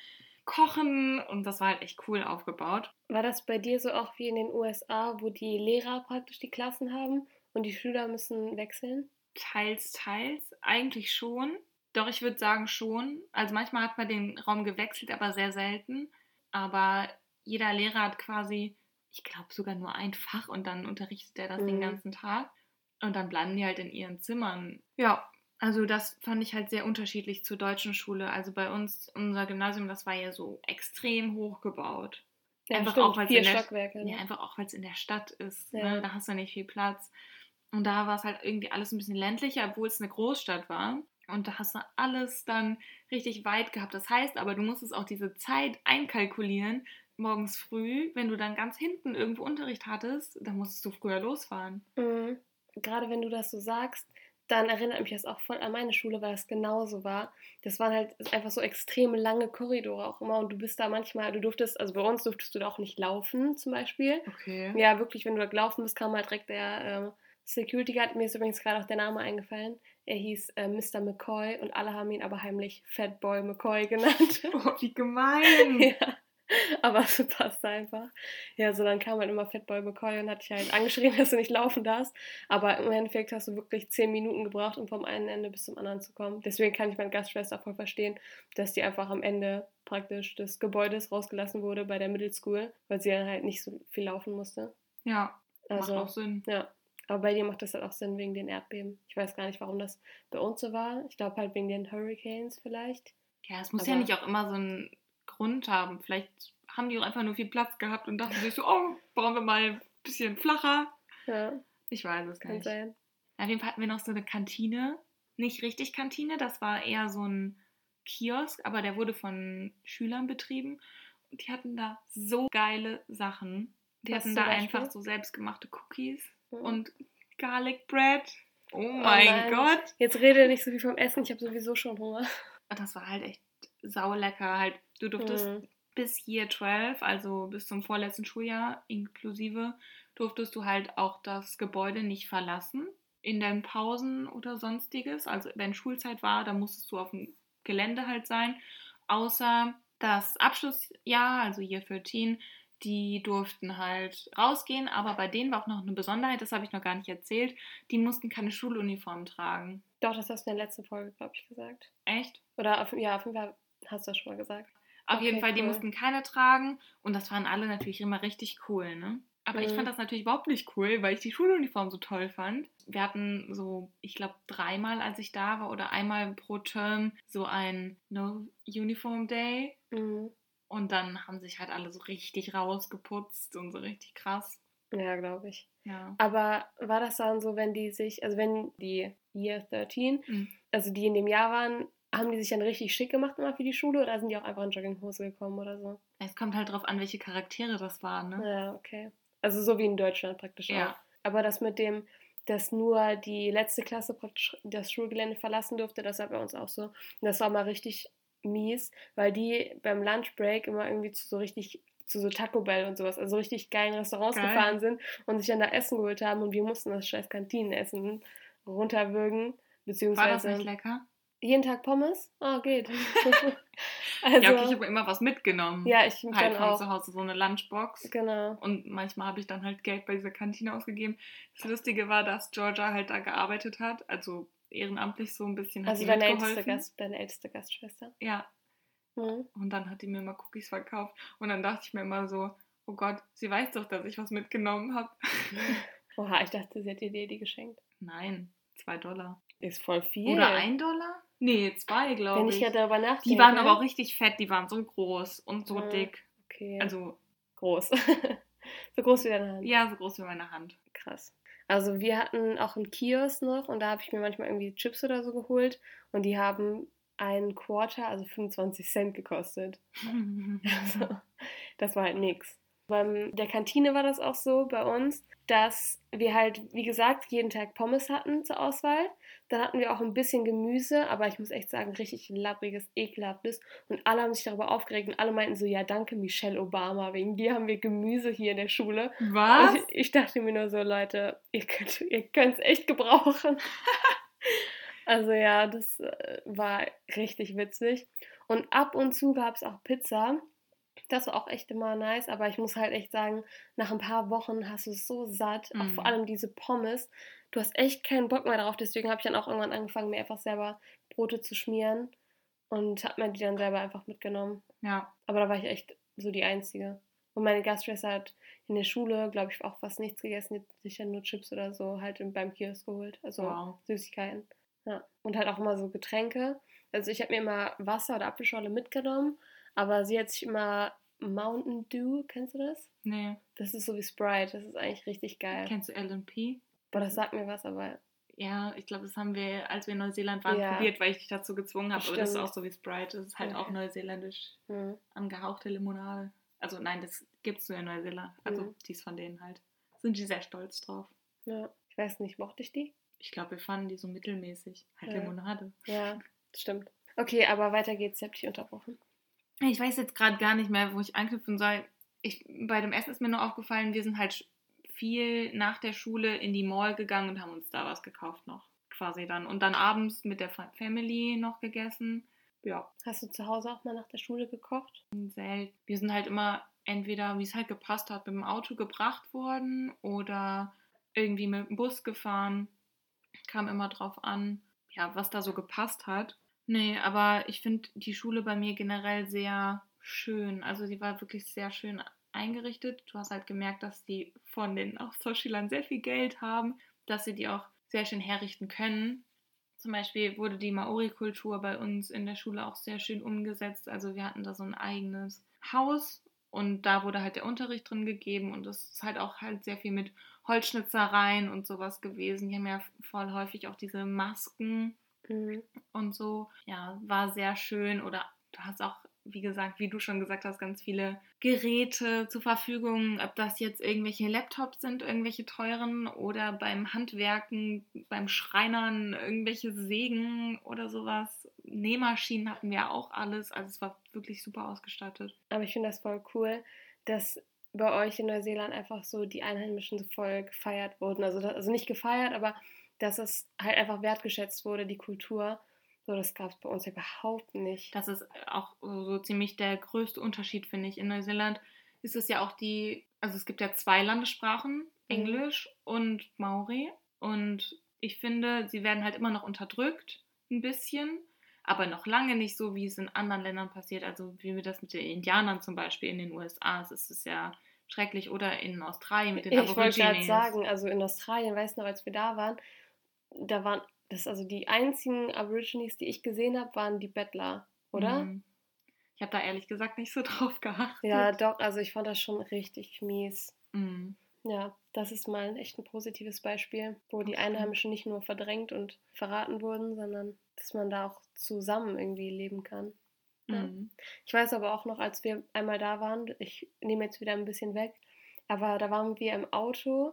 Kochen und das war halt echt cool aufgebaut. War das bei dir so auch wie in den USA, wo die Lehrer praktisch die Klassen haben und die Schüler müssen wechseln? Teils, teils. Eigentlich schon. Doch, ich würde sagen schon. Also manchmal hat man den Raum gewechselt, aber sehr selten. Aber jeder Lehrer hat quasi ich glaube, sogar nur ein Fach und dann unterrichtet er das mhm. den ganzen Tag. Und dann bleiben die halt in ihren Zimmern. Ja, also das fand ich halt sehr unterschiedlich zur deutschen Schule. Also bei uns, unser Gymnasium, das war ja so extrem hoch gebaut. Ja, einfach, auch, in der, ne? ja, einfach auch, weil es in der Stadt ist. Ja. Ne? Da hast du nicht viel Platz. Und da war es halt irgendwie alles ein bisschen ländlicher, obwohl es eine Großstadt war. Und da hast du alles dann richtig weit gehabt. Das heißt aber, du musstest auch diese Zeit einkalkulieren, morgens früh, wenn du dann ganz hinten irgendwo Unterricht hattest, dann musstest du früher losfahren. Mhm. Gerade wenn du das so sagst, dann erinnert mich das auch voll an meine Schule, weil es genauso war. Das waren halt einfach so extrem lange Korridore auch immer und du bist da manchmal, du durftest, also bei uns durftest du da auch nicht laufen zum Beispiel. Okay. Ja, wirklich, wenn du da gelaufen bist, kam halt direkt der äh, Security Guard. Mir ist übrigens gerade auch der Name eingefallen. Er hieß äh, Mr. McCoy und alle haben ihn aber heimlich Fatboy McCoy genannt. Oh, wie gemein! ja. Aber es passt einfach. Ja, so dann kam halt immer Fatboy McCoy und hat dich halt angeschrien, dass du nicht laufen darfst. Aber im Endeffekt hast du wirklich zehn Minuten gebraucht, um vom einen Ende bis zum anderen zu kommen. Deswegen kann ich meine Gastschwester voll verstehen, dass die einfach am Ende praktisch des Gebäudes rausgelassen wurde bei der Middle School, weil sie dann halt nicht so viel laufen musste. Ja, also, macht auch Sinn. Ja, aber bei dir macht das halt auch Sinn wegen den Erdbeben. Ich weiß gar nicht, warum das bei uns so war. Ich glaube halt wegen den Hurricanes vielleicht. Ja, es muss aber ja nicht auch immer so ein Grund haben. Vielleicht haben die auch einfach nur viel Platz gehabt und dachten sich so, oh, brauchen wir mal ein bisschen flacher. Ja. Ich weiß es gar nicht. Sein. Auf jeden Fall hatten wir noch so eine Kantine. Nicht richtig Kantine, das war eher so ein Kiosk, aber der wurde von Schülern betrieben. Und die hatten da so geile Sachen. Die Was hatten da einfach so selbstgemachte Cookies. Und Garlic Bread. Oh mein nein. Gott. Jetzt rede nicht so viel vom Essen, ich habe sowieso schon Hunger. Das war halt echt saulecker. Halt, du durftest Mhm. bis Year 12, also bis zum vorletzten Schuljahr inklusive, durftest du halt auch das Gebäude nicht verlassen in den Pausen oder sonstiges. Also wenn Schulzeit war, dann musstest du auf dem Gelände halt sein. Außer das Abschlussjahr, also Year 13, die durften halt rausgehen, aber bei denen war auch noch eine Besonderheit, das habe ich noch gar nicht erzählt, die mussten keine Schuluniform tragen. Doch, das hast du in der letzten Folge, glaube ich, gesagt. Echt? Oder auf, ja, auf jeden Fall hast du das schon mal gesagt. Auf Okay, jeden Fall, die cool. mussten keine tragen und das waren alle natürlich immer richtig cool, ne? Aber ich Mhm. fand das natürlich überhaupt nicht cool, weil ich die Schuluniform so toll fand. Wir hatten so, ich glaube, dreimal, als ich da war, oder einmal pro Term so ein No Uniform Day. Mhm. Und dann haben sich halt alle so richtig rausgeputzt und so richtig krass. Ja, glaube ich. Ja. Aber war das dann so, wenn die sich, also wenn die Year 13, Mhm. also die in dem Jahr waren, haben die sich dann richtig schick gemacht immer für die Schule oder sind die auch einfach in Jogginghose gekommen oder so? Es kommt halt drauf an, welche Charaktere das waren, ne? Ja, okay. Also so wie in Deutschland praktisch Ja. auch. Aber das mit dem, dass nur die letzte Klasse praktisch das Schulgelände verlassen durfte, das war bei uns auch so. Und das war mal richtig mies, weil die beim Lunchbreak immer irgendwie zu so richtig zu so Taco Bell und sowas, also richtig geilen Restaurants Geil. gefahren sind und sich dann da Essen geholt haben und wir mussten das scheiß Kantinenessen runterwürgen, War das beziehungsweise nicht lecker? jeden Tag Pommes? Oh, geht. also, ja, okay, ich habe immer was mitgenommen. ja, ich halt dann von auch. zu Hause so eine Lunchbox. Genau. Und manchmal habe ich dann halt Geld bei dieser Kantine ausgegeben. Das Lustige war, dass Georgia halt da gearbeitet hat, also ehrenamtlich so ein bisschen Also deine älteste. Gast, deine älteste Gastschwester. Ja, Mhm. und dann hat die mir mal Cookies verkauft. Und dann dachte ich mir immer so, oh Gott, sie weiß doch, dass ich was mitgenommen habe. Oha, ich dachte, sie hat dir die geschenkt. Nein, zwei Dollar. Ist voll viel. Oder ein Dollar? Nee, zwei, glaube Wenn ich. ich ja darüber nachdenke. die waren aber auch richtig fett, die waren so groß und so Ja. dick. Okay. Also, groß. so groß wie deine Hand. ja, so groß wie meine Hand. Krass. Also wir hatten auch einen Kiosk noch und da habe ich mir manchmal irgendwie Chips oder so geholt und die haben ein Quarter, also 25 Cent gekostet. Also, das war halt nix. Beim der Kantine war das auch so bei uns, dass wir halt, wie gesagt, jeden Tag Pommes hatten zur Auswahl. Dann hatten wir auch ein bisschen Gemüse, aber ich muss echt sagen, richtig labbriges, ekelhaftes. Und alle haben sich darüber aufgeregt und alle meinten so, ja danke Michelle Obama, wegen dir haben wir Gemüse hier in der Schule. Was? Und ich dachte mir nur so, Leute, ihr könnt ihr es echt gebrauchen. also ja, das äh, war richtig witzig. Und ab und zu gab es auch Pizza. Das war auch echt immer nice, aber ich muss halt echt sagen, nach ein paar Wochen hast du es so satt, auch Mhm. vor allem diese Pommes. Du hast echt keinen Bock mehr darauf, deswegen habe ich dann auch irgendwann angefangen, mir einfach selber Brote zu schmieren und habe mir die dann selber einfach mitgenommen. Ja, Aber da war ich echt so die Einzige. Und meine Gastschwester hat in der Schule, glaube ich, auch fast nichts gegessen, sich dann nur Chips oder so halt im- beim Kiosk geholt. Also wow. Süßigkeiten. Ja. Und halt auch immer so Getränke. Also ich habe mir immer Wasser oder Apfelschorle mitgenommen, aber sie hat sich immer Mountain Dew, kennst du das? Nee. Das ist so wie Sprite, das ist eigentlich richtig geil. Kennst du LP? Boah, das sagt mir was, aber Ja, ich glaube, das haben wir, als wir in Neuseeland waren, Ja. probiert, weil ich dich dazu gezwungen habe. Aber das ist auch so wie Sprite. Das ist halt auch Okay. neuseeländisch hm. angehauchte Limonade. Also nein, das gibt's nur in Neuseeland. Also Mhm. die ist von denen halt. Sind die sehr stolz drauf. ja. Ich weiß nicht, mochte ich die? Ich glaube, wir fanden die so mittelmäßig. Halt Ja. Limonade. Ja, stimmt. Okay, aber weiter geht's, ich habe dich unterbrochen. Ich weiß jetzt gerade gar nicht mehr, wo ich anknüpfen soll. Ich, bei dem Essen ist mir nur aufgefallen, wir sind halt viel nach der Schule in die Mall gegangen und haben uns da was gekauft noch. Quasi dann. Und dann abends mit der Fa- Family noch gegessen. Ja, Hast du zu Hause auch mal nach der Schule gekocht? selten. Wir sind halt immer entweder, wie es halt gepasst hat, mit dem Auto gebracht worden oder irgendwie mit dem Bus gefahren. Kam immer drauf an, ja, was da so gepasst hat. Nee, aber ich finde die Schule bei mir generell sehr schön. Also sie war wirklich sehr schön eingerichtet. Du hast halt gemerkt, dass die von den Austauschschülern sehr viel Geld haben, dass sie die auch sehr schön herrichten können. Zum Beispiel wurde die Maori-Kultur bei uns in der Schule auch sehr schön umgesetzt. Also wir hatten da so ein eigenes Haus und da wurde halt der Unterricht drin gegeben und es ist halt auch halt sehr viel mit Holzschnitzereien und sowas gewesen. Die haben ja voll häufig auch diese Masken Mhm. und so. Ja, war sehr schön. Oder du hast auch wie gesagt, wie du schon gesagt hast, ganz viele Geräte zur Verfügung, ob das jetzt irgendwelche Laptops sind, irgendwelche teuren oder beim Handwerken, beim Schreinern irgendwelche Sägen oder sowas. Nähmaschinen hatten wir auch alles, also es war wirklich super ausgestattet. Aber ich finde das voll cool, dass bei euch in Neuseeland einfach so die Einheimischen so voll gefeiert wurden. Also, also nicht gefeiert, aber dass es halt einfach wertgeschätzt wurde, die Kultur. So, das gab es bei uns überhaupt nicht. Das ist auch so ziemlich der größte Unterschied, finde ich. In Neuseeland ist es ja auch die, also es gibt ja zwei Landessprachen, mhm. Englisch mhm. und Maori. Und ich finde, sie werden halt immer noch unterdrückt, ein bisschen, aber noch lange nicht so, wie es in anderen Ländern passiert. Also wie wir das mit den Indianern zum Beispiel in den USA, das ist ja schrecklich. Oder in Australien mit den ich Aborigines. Ich wollte gerade sagen, also in Australien, weißt du noch, als wir da waren, da waren das also die einzigen Aborigines, die ich gesehen habe, waren die Bettler, oder? Mhm. Ich habe da ehrlich gesagt nicht so drauf geachtet. Ja, doch, also ich fand das schon richtig mies. Mhm. Ja, das ist mal ein echt ein positives Beispiel, wo okay. die Einheimischen nicht nur verdrängt und verraten wurden, sondern dass man da auch zusammen irgendwie leben kann. Ja. Mhm. Ich weiß aber auch noch, als wir einmal da waren, ich nehme jetzt wieder ein bisschen weg, aber da waren wir im Auto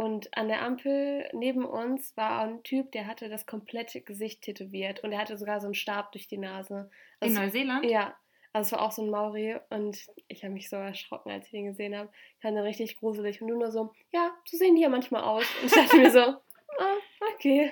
und an der Ampel neben uns war ein Typ, der hatte das komplette Gesicht tätowiert und er hatte sogar so einen Stab durch die Nase. Also, In Neuseeland? Ja. Also es war auch so ein Maori und ich habe mich so erschrocken, als ich den gesehen habe. Ich fand den richtig gruselig und du nur so, ja, so sehen die ja manchmal aus. Und ich dachte mir so, ah, okay.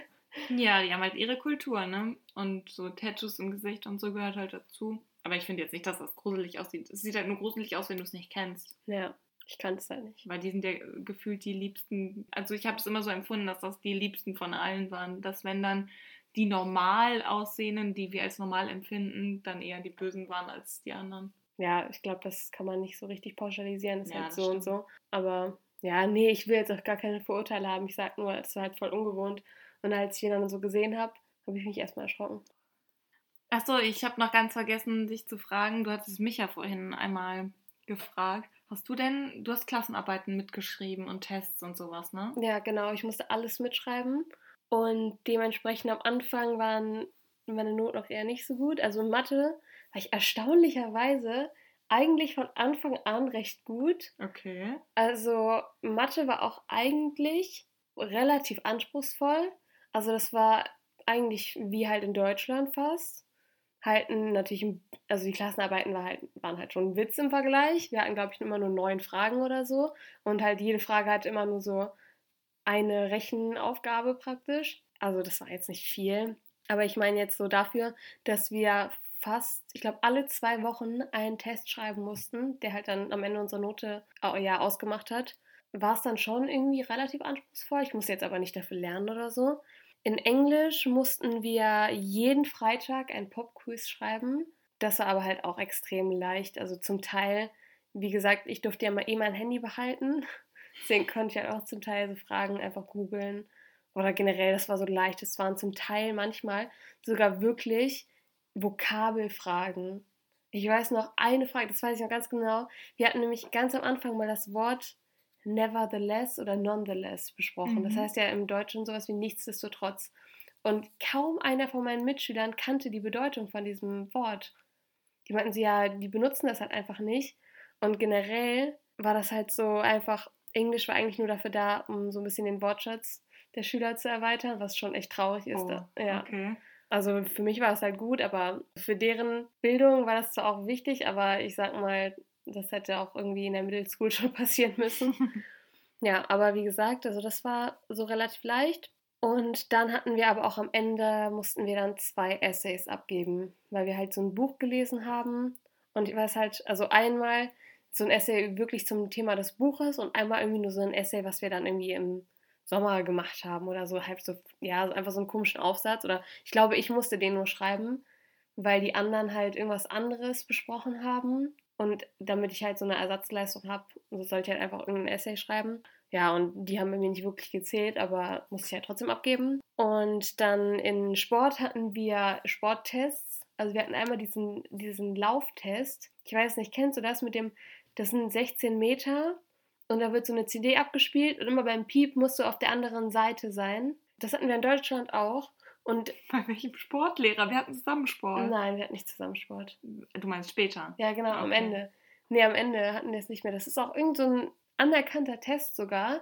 Ja, die haben halt ihre Kultur, ne? Und so Tattoos im Gesicht und so gehört halt dazu. Aber ich finde jetzt nicht, dass das gruselig aussieht. Es sieht halt nur gruselig aus, wenn du es nicht kennst. Ja. Ich kann es halt nicht. Weil die sind ja gefühlt die liebsten. Also ich habe es immer so empfunden, dass das die liebsten von allen waren. Dass wenn dann die normal aussehenden, die wir als normal empfinden, dann eher die Bösen waren als die anderen. Ja, ich glaube, das kann man nicht so richtig pauschalisieren. Das ist ja, halt so stimmt. und so. Aber ja, nee, ich will jetzt auch gar keine Vorurteile haben. Ich sage nur, es war halt voll ungewohnt. Und als ich ihn dann so gesehen habe, habe ich mich erstmal erschrocken. Achso, ich habe noch ganz vergessen, dich zu fragen. Du hattest mich ja vorhin einmal gefragt. Hast du denn, du hast Klassenarbeiten mitgeschrieben und Tests und sowas, ne? Ja, genau. Ich musste alles mitschreiben. Und dementsprechend am Anfang waren meine Noten auch eher nicht so gut. Also in Mathe war ich erstaunlicherweise eigentlich von Anfang an recht gut. Okay. Also Mathe war auch eigentlich relativ anspruchsvoll. Also das war eigentlich wie halt in Deutschland fast halten natürlich, also die Klassenarbeiten war halt, waren halt schon ein Witz im Vergleich. Wir hatten, glaube ich, immer nur neun Fragen oder so. Und halt jede Frage hatte immer nur so eine Rechenaufgabe praktisch. Also das war jetzt nicht viel. Aber ich meine jetzt so dafür, dass wir fast, ich glaube, alle zwei Wochen einen Test schreiben mussten, der halt dann am Ende unsere Note ja ausgemacht hat, war es dann schon irgendwie relativ anspruchsvoll. Ich muss jetzt aber nicht dafür lernen oder so. In Englisch mussten wir jeden Freitag ein Popquiz schreiben. Das war aber halt auch extrem leicht. Also zum Teil, wie gesagt, ich durfte ja mal eh mein Handy behalten. Deswegen konnte ich halt auch zum Teil so Fragen einfach googeln. Oder generell, das war so leicht. Es waren zum Teil manchmal sogar wirklich Vokabelfragen. Ich weiß noch eine Frage, das weiß ich noch ganz genau. Wir hatten nämlich ganz am Anfang mal das Wort nevertheless oder nonetheless besprochen. Mhm. Das heißt ja im Deutschen sowas wie nichtsdestotrotz. Und kaum einer von meinen Mitschülern kannte die Bedeutung von diesem Wort. Die meinten sie ja, die benutzen das halt einfach nicht. Und generell war das halt so einfach, Englisch war eigentlich nur dafür da, um so ein bisschen den Wortschatz der Schüler zu erweitern, was schon echt traurig ist. Oh, ja. Okay. Also für mich war es halt gut, aber für deren Bildung war das zwar auch wichtig, aber ich sag mal, das hätte auch irgendwie in der Middle School schon passieren müssen. ja, aber wie gesagt, also das war so relativ leicht. Und dann hatten wir aber auch am Ende, mussten wir dann zwei Essays abgeben, weil wir halt so ein Buch gelesen haben. Und ich weiß halt, also einmal so ein Essay wirklich zum Thema des Buches und einmal irgendwie nur so ein Essay, was wir dann irgendwie im Sommer gemacht haben oder so, halb so, ja, einfach so einen komischen Aufsatz. Oder ich glaube, ich musste den nur schreiben, weil die anderen halt irgendwas anderes besprochen haben. Und damit ich halt so eine Ersatzleistung habe, sollte ich halt einfach irgendein Essay schreiben. Ja, und die haben bei mir nicht wirklich gezählt, aber musste ich halt trotzdem abgeben. Und dann in Sport hatten wir Sporttests. Also wir hatten einmal diesen, diesen Lauftest. Ich weiß nicht, kennst du das mit dem, das sind 16 Meter und da wird so eine CD abgespielt und immer beim Piep musst du auf der anderen Seite sein. Das hatten wir in Deutschland auch. Und Bei welchem Sportlehrer? Wir hatten zusammen Sport. nein, wir hatten nicht zusammen Sport. Du meinst später? Ja, genau, am Okay. Ende. Nee, am Ende hatten wir es nicht mehr. Das ist auch irgend so ein anerkannter Test sogar.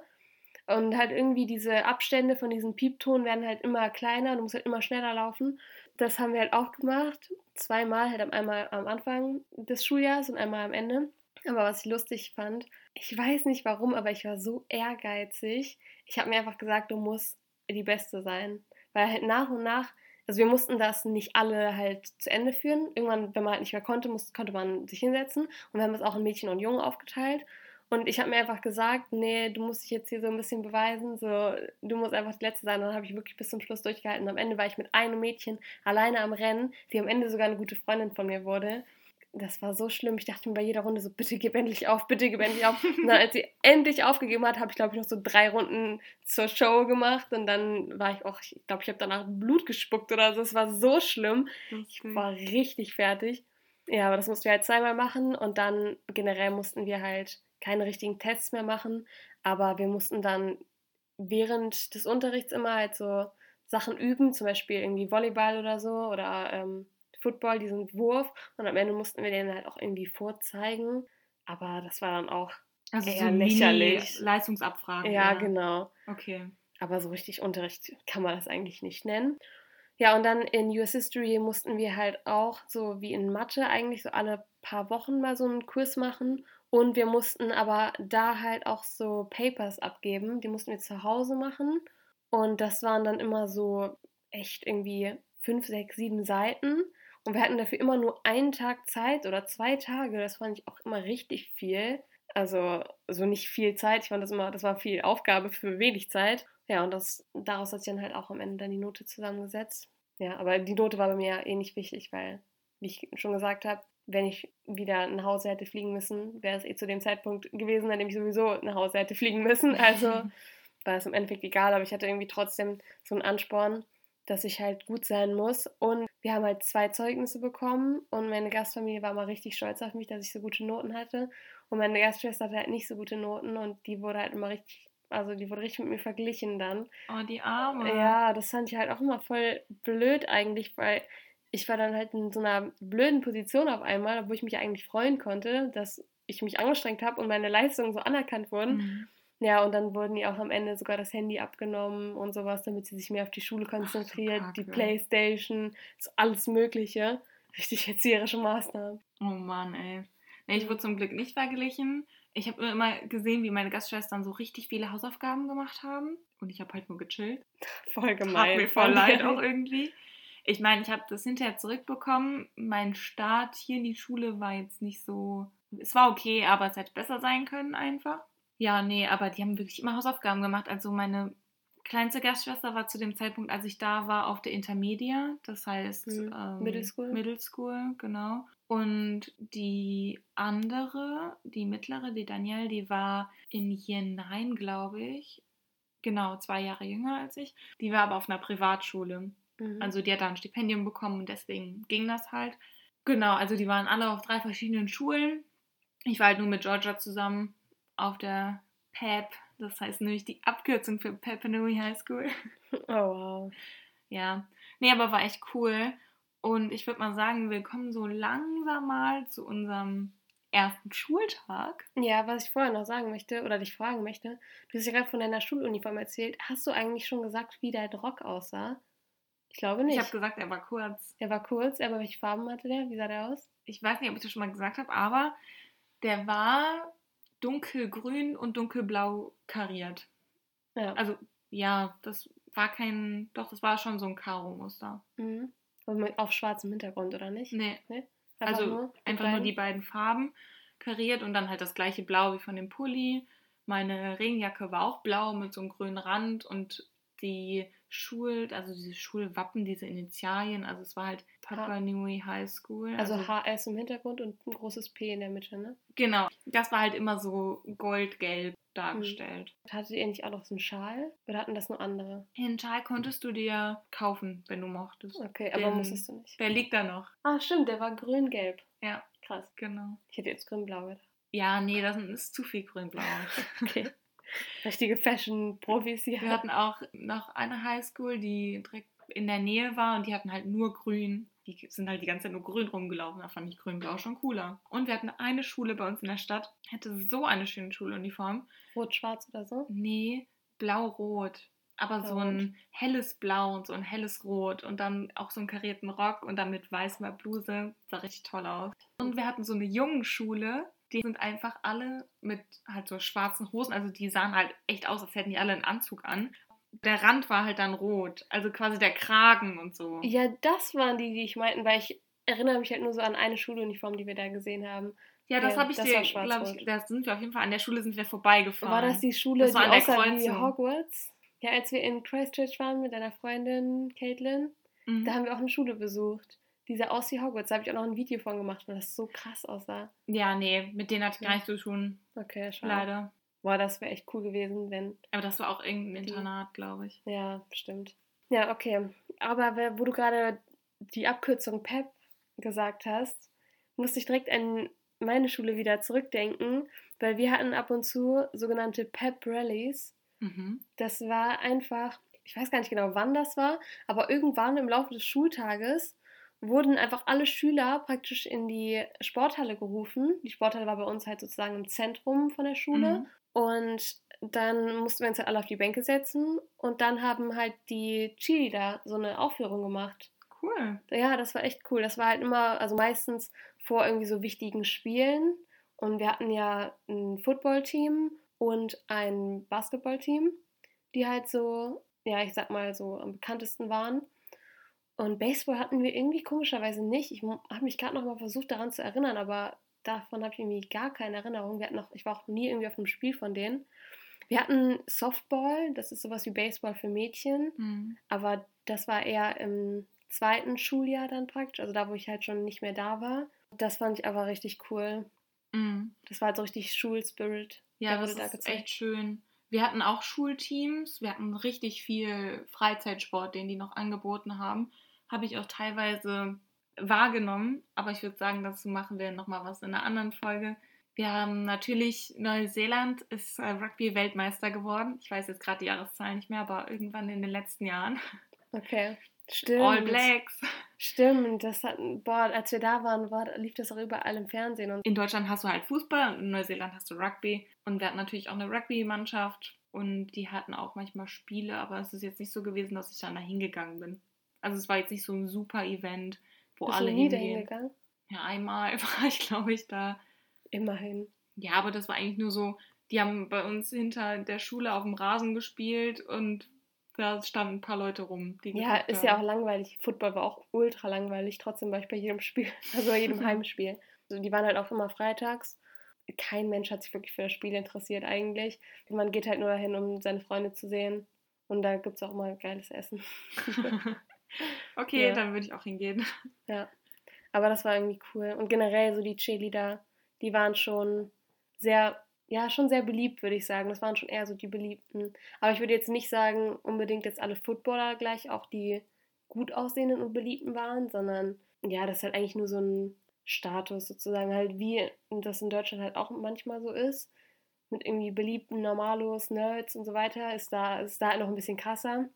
Und halt irgendwie diese Abstände von diesen Pieptonen werden halt immer kleiner, du musst halt immer schneller laufen. Das haben wir halt auch gemacht. Zweimal, halt einmal am Anfang des Schuljahres und einmal am Ende. Aber was ich lustig fand, ich weiß nicht warum, aber ich war so ehrgeizig. Ich habe mir einfach gesagt, du musst die Beste sein. Weil halt nach und nach, also wir mussten das nicht alle halt zu Ende führen. Irgendwann, wenn man halt nicht mehr konnte, musste, konnte man sich hinsetzen. Und wir haben das auch in Mädchen und Jungen aufgeteilt. Und ich habe mir einfach gesagt, nee, du musst dich jetzt hier so ein bisschen beweisen, so, du musst einfach die Letzte sein. Und dann habe ich wirklich bis zum Schluss durchgehalten. Am Ende war ich mit einem Mädchen alleine am Rennen, die am Ende sogar eine gute Freundin von mir wurde. Das war so schlimm. Ich dachte mir bei jeder Runde so, bitte gib endlich auf, bitte gib endlich auf. Und dann, als sie endlich aufgegeben hat, habe ich, glaube ich, noch so drei Runden zur Show gemacht. Und dann war ich auch, ich glaube, ich habe danach Blut gespuckt oder so. Es war so schlimm. Ich war richtig fertig. Ja, aber das mussten wir halt zweimal machen und dann generell mussten wir halt keine richtigen Tests mehr machen, aber wir mussten dann während des Unterrichts immer halt so Sachen üben, zum Beispiel irgendwie Volleyball oder so oder ähm, Football, diesen Wurf und am Ende mussten wir den halt auch irgendwie vorzeigen, aber das war dann auch, Also eher so lächerlich. Leistungsabfragen. ja, genau. Okay. Aber so richtig Unterricht kann man das eigentlich nicht nennen. Ja, und dann in US History mussten wir halt auch, so wie in Mathe, eigentlich so alle paar Wochen mal so einen Kurs machen. Und wir mussten aber da halt auch so Papers abgeben. Die mussten wir zu Hause machen. Und das waren dann immer so echt irgendwie fünf, sechs, sieben Seiten. Und wir hatten dafür immer nur einen Tag Zeit oder zwei Tage. Das fand ich auch immer richtig viel. Also so nicht viel Zeit. Ich fand das immer, das war viel Aufgabe für wenig Zeit. Ja, und das, daraus hat sich dann halt auch am Ende dann die Note zusammengesetzt. Ja, aber die Note war bei mir ja eh nicht wichtig, weil, wie ich schon gesagt habe, wenn ich wieder nach Hause hätte fliegen müssen, wäre es eh zu dem Zeitpunkt gewesen, an dem ich sowieso nach Hause hätte fliegen müssen. Also war es im Endeffekt egal, aber ich hatte irgendwie trotzdem so einen Ansporn, dass ich halt gut sein muss. Und wir haben halt zwei Zeugnisse bekommen und meine Gastfamilie war mal richtig stolz auf mich, dass ich so gute Noten hatte. Und meine Gastschwester hatte halt nicht so gute Noten und die wurde halt immer richtig, also die wurde richtig mit mir verglichen dann. Oh, die Arme. Ja, das fand ich halt auch immer voll blöd eigentlich, weil ich war dann halt in so einer blöden Position auf einmal, wo ich mich eigentlich freuen konnte, dass ich mich angestrengt habe und meine Leistungen so anerkannt wurden. Mhm. Ja, und dann wurden ihr auch am Ende sogar das Handy abgenommen und sowas, damit sie sich mehr auf die Schule Ach, so konzentriert, die. Playstation, alles Mögliche. Richtig erzieherische Maßnahmen. Oh Mann, ey. Nee, ich wurde zum Glück nicht verglichen. Ich habe immer gesehen, wie meine Gastschwestern so richtig viele Hausaufgaben gemacht haben. Und ich habe halt nur gechillt. Voll gemein. mir voll leid auch irgendwie. Ich meine, ich habe das hinterher zurückbekommen. Mein Start hier in die Schule war jetzt nicht so. Es war okay, aber es hätte besser sein können einfach. Ja, nee, aber die haben wirklich immer Hausaufgaben gemacht. Also meine kleinste Gastschwester war zu dem Zeitpunkt, als ich da war, auf der Intermedia. Das heißt Mhm. ähm, Middle School. Middle School, genau. Und die andere, die mittlere, die Danielle, die war in 9, glaube ich. Genau, zwei Jahre jünger als ich. Die war aber auf einer Privatschule. Mhm. Also die hat da ein Stipendium bekommen und deswegen ging das halt. Genau, also die waren alle auf drei verschiedenen Schulen. Ich war halt nur mit Georgia zusammen auf der PEP. Das heißt nämlich die Abkürzung für Papanui High School. oh wow. Ja, nee, aber war echt cool. Und ich würde mal sagen, wir kommen so langsam mal zu unserem ersten Schultag. Ja, was ich vorher noch sagen möchte oder dich fragen möchte, du hast ja gerade von deiner Schuluniform erzählt. Hast du eigentlich schon gesagt, wie dein Rock aussah? Ich glaube Ich nicht. habe gesagt, er war kurz. er war kurz, aber welche Farben hatte der? Wie sah der aus? Ich weiß nicht, ob ich das schon mal gesagt habe, aber der war dunkelgrün und dunkelblau kariert. Ja. Also, ja, das war kein. Doch, das war schon so ein Karo-Muster. Mhm. Mit, auf schwarzem Hintergrund, oder nicht? Nee, Einfach also nur einfach nur die beiden? beiden Farben kariert und dann halt das gleiche Blau wie von dem Pulli. Meine Regenjacke war auch blau mit so einem grünen Rand und die Schul, also diese Schulwappen, diese Initialien, also es war halt Papa Nui High School. Also HS im Hintergrund und ein großes P in der Mitte, ne? genau, das war halt immer so goldgelb dargestellt. Hattet ihr nicht auch noch so einen Schal? Oder hatten das nur andere? Den Schal konntest du dir kaufen, wenn du mochtest. Okay, aber Den- musstest du nicht. Der liegt da noch. Ah, stimmt, der war grün-gelb. Ja, Krass. genau. Ich hätte jetzt grün-blau gedacht. Ja, nee, das ist zu viel grün-blau. Okay. Richtige Fashion-Profis hier. Wir hatten auch noch eine Highschool, die direkt in der Nähe war und die hatten halt nur grün. Die sind halt die ganze Zeit nur grün rumgelaufen. Da fand ich grün-blau schon cooler. Und wir hatten eine Schule bei uns in der Stadt, hatte so eine schöne Schuluniform. Rot-schwarz oder so? Nee, blau-rot. Aber so ein helles Blau und so ein helles Rot und dann auch so einen karierten Rock und dann mit weißer Bluse. Sah richtig toll aus. Und wir hatten so eine Jungenschule, die sind einfach alle mit halt so schwarzen Hosen, also die sahen halt echt aus, als hätten die alle einen Anzug an. Der Rand war halt dann rot, also quasi der Kragen und so. Ja, das waren die, die ich meinten, weil ich erinnere mich halt nur so an eine Schuluniform, die wir da gesehen haben. Ja, das Ja, habe ich das dir, glaube ich, da sind wir auf jeden Fall, an der Schule sind wir vorbeigefahren. War das die Schule, Das die an der aussah wie. Hogwarts? Ja, als wir in Christchurch waren mit deiner Freundin Caitlin, Mhm. da haben wir auch eine Schule besucht. Die sah aus wie Hogwarts. Da habe ich auch noch ein Video von gemacht, weil das so krass aussah. Ja, nee, mit denen hatte ich Ja. gar nichts zu tun, Okay, schade. leider. Boah, das wäre echt cool gewesen, wenn. Aber das war auch irgendein Internat, glaube ich. Ja, bestimmt. Ja, okay. Aber wo du gerade die Abkürzung PEP gesagt hast, musste ich direkt an meine Schule wieder zurückdenken, weil wir hatten ab und zu sogenannte Pep-Rallies. Mhm. Das war einfach, ich weiß gar nicht genau, wann das war, aber irgendwann im Laufe des Schultages wurden einfach alle Schüler praktisch in die Sporthalle gerufen. Die Sporthalle war bei uns halt sozusagen im Zentrum von der Schule. Mhm. Und dann mussten wir uns halt alle auf die Bänke setzen und dann haben halt die Cheerleader so eine Aufführung gemacht. Cool. Ja, das war echt cool. Das war halt immer, also meistens vor irgendwie so wichtigen Spielen. Und wir hatten ja ein Footballteam und ein Basketballteam, die halt so, ja, ich sag mal, so am bekanntesten waren. Und Baseball hatten wir irgendwie komischerweise nicht. Ich habe mich gerade noch mal versucht daran zu erinnern, aber davon habe ich irgendwie gar keine Erinnerung. Wir hatten noch, ich war auch nie irgendwie auf einem Spiel von denen. Wir hatten Softball, das ist sowas wie Baseball für Mädchen. Mhm. Aber das war eher im zweiten Schuljahr dann praktisch, also da, wo ich halt schon nicht mehr da war. Das fand ich aber richtig cool. Mhm. Das war halt so richtig Schulspirit. Ja, das da ist gezeigt. echt schön. Wir hatten auch Schulteams, wir hatten richtig viel Freizeitsport, den die noch angeboten haben. Habe ich auch teilweise wahrgenommen, aber ich würde sagen, dazu machen wir nochmal was in einer anderen Folge. Wir haben natürlich, Neuseeland ist äh, Rugby-Weltmeister geworden. Ich weiß jetzt gerade die Jahreszahl nicht mehr, aber irgendwann in den letzten Jahren. Okay. Stimmt. All Blacks. Stimmt. Das hat, boah, als wir da waren, war, lief das auch überall im Fernsehen. Und In Deutschland hast du halt Fußball und in Neuseeland hast du Rugby. Und wir hatten natürlich auch eine Rugby-Mannschaft und die hatten auch manchmal Spiele, aber es ist jetzt nicht so gewesen, dass ich dann da hingegangen bin. Also es war jetzt nicht so ein super Event, wo bist alle nie dahin hingehen. gegangen? Ja, einmal war ich, glaube ich, da. Immerhin. Ja, aber das war eigentlich nur so, die haben bei uns hinter der Schule auf dem Rasen gespielt und da standen ein paar Leute rum. Die Ja, ist ja auch langweilig. Football war auch ultra langweilig. Trotzdem war ich bei jedem Spiel, also bei jedem Heimspiel. Also die waren halt auch immer freitags. Kein Mensch hat sich wirklich für das Spiel interessiert eigentlich. Man geht halt nur dahin, um seine Freunde zu sehen. Und da gibt es auch immer geiles Essen. Okay, Ja. dann würde ich auch hingehen. Ja. Aber das war irgendwie cool. Und generell so die Cheerleader, die waren schon sehr, ja, schon sehr beliebt, würde ich sagen. Das waren schon eher so die beliebten. Aber ich würde jetzt nicht sagen, unbedingt jetzt alle Footballer gleich auch die gut aussehenden und beliebten waren, sondern ja, das ist halt eigentlich nur so ein Status sozusagen, halt wie das in Deutschland halt auch manchmal so ist. Mit irgendwie beliebten Normalos, Nerds und so weiter, ist da, ist da halt noch ein bisschen krasser.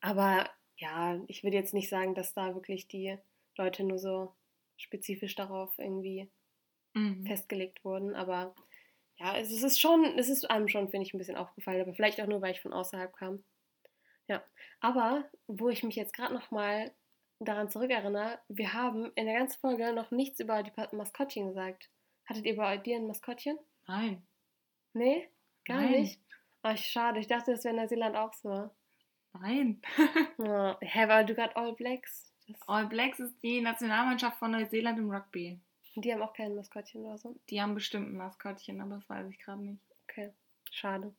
Aber ja, ich würde jetzt nicht sagen, dass da wirklich die Leute nur so spezifisch darauf irgendwie Mhm. festgelegt wurden. Aber ja, es ist schon, es ist einem schon, finde ich, ein bisschen aufgefallen. Aber vielleicht auch nur, weil ich von außerhalb kam. Ja. Aber wo ich mich jetzt gerade nochmal daran zurückerinnere, wir haben in der ganzen Folge noch nichts über die Maskottchen gesagt. Hattet ihr bei dir ein Maskottchen? Nein. Nee? Gar Nein. nicht? Ach, schade. Ich dachte, das wäre in Neuseeland auch so. Nein. Hä, weil du gerade All Blacks. All Blacks ist die Nationalmannschaft von Neuseeland im Rugby. die haben auch kein Maskottchen oder so. Die haben bestimmt ein Maskottchen, aber das weiß ich gerade nicht. Okay, schade.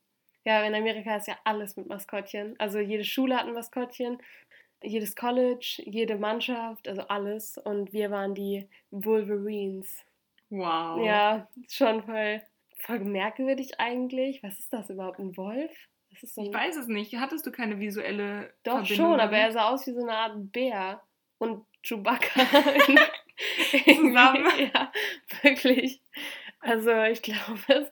Ja, in Amerika ist ja alles mit Maskottchen. Also jede Schule hat ein Maskottchen, jedes College, jede Mannschaft, also alles. Und wir waren die Wolverines. Wow. Ja, schon voll, voll merkwürdig eigentlich. Was ist das überhaupt? Ein Wolf? So Ich weiß es nicht. Hattest du keine visuelle Doch Verbindung schon, aber er sah aus wie so eine Art Bär. Und Chewbacca. Zusammen. ja, wirklich. Also ich glaube,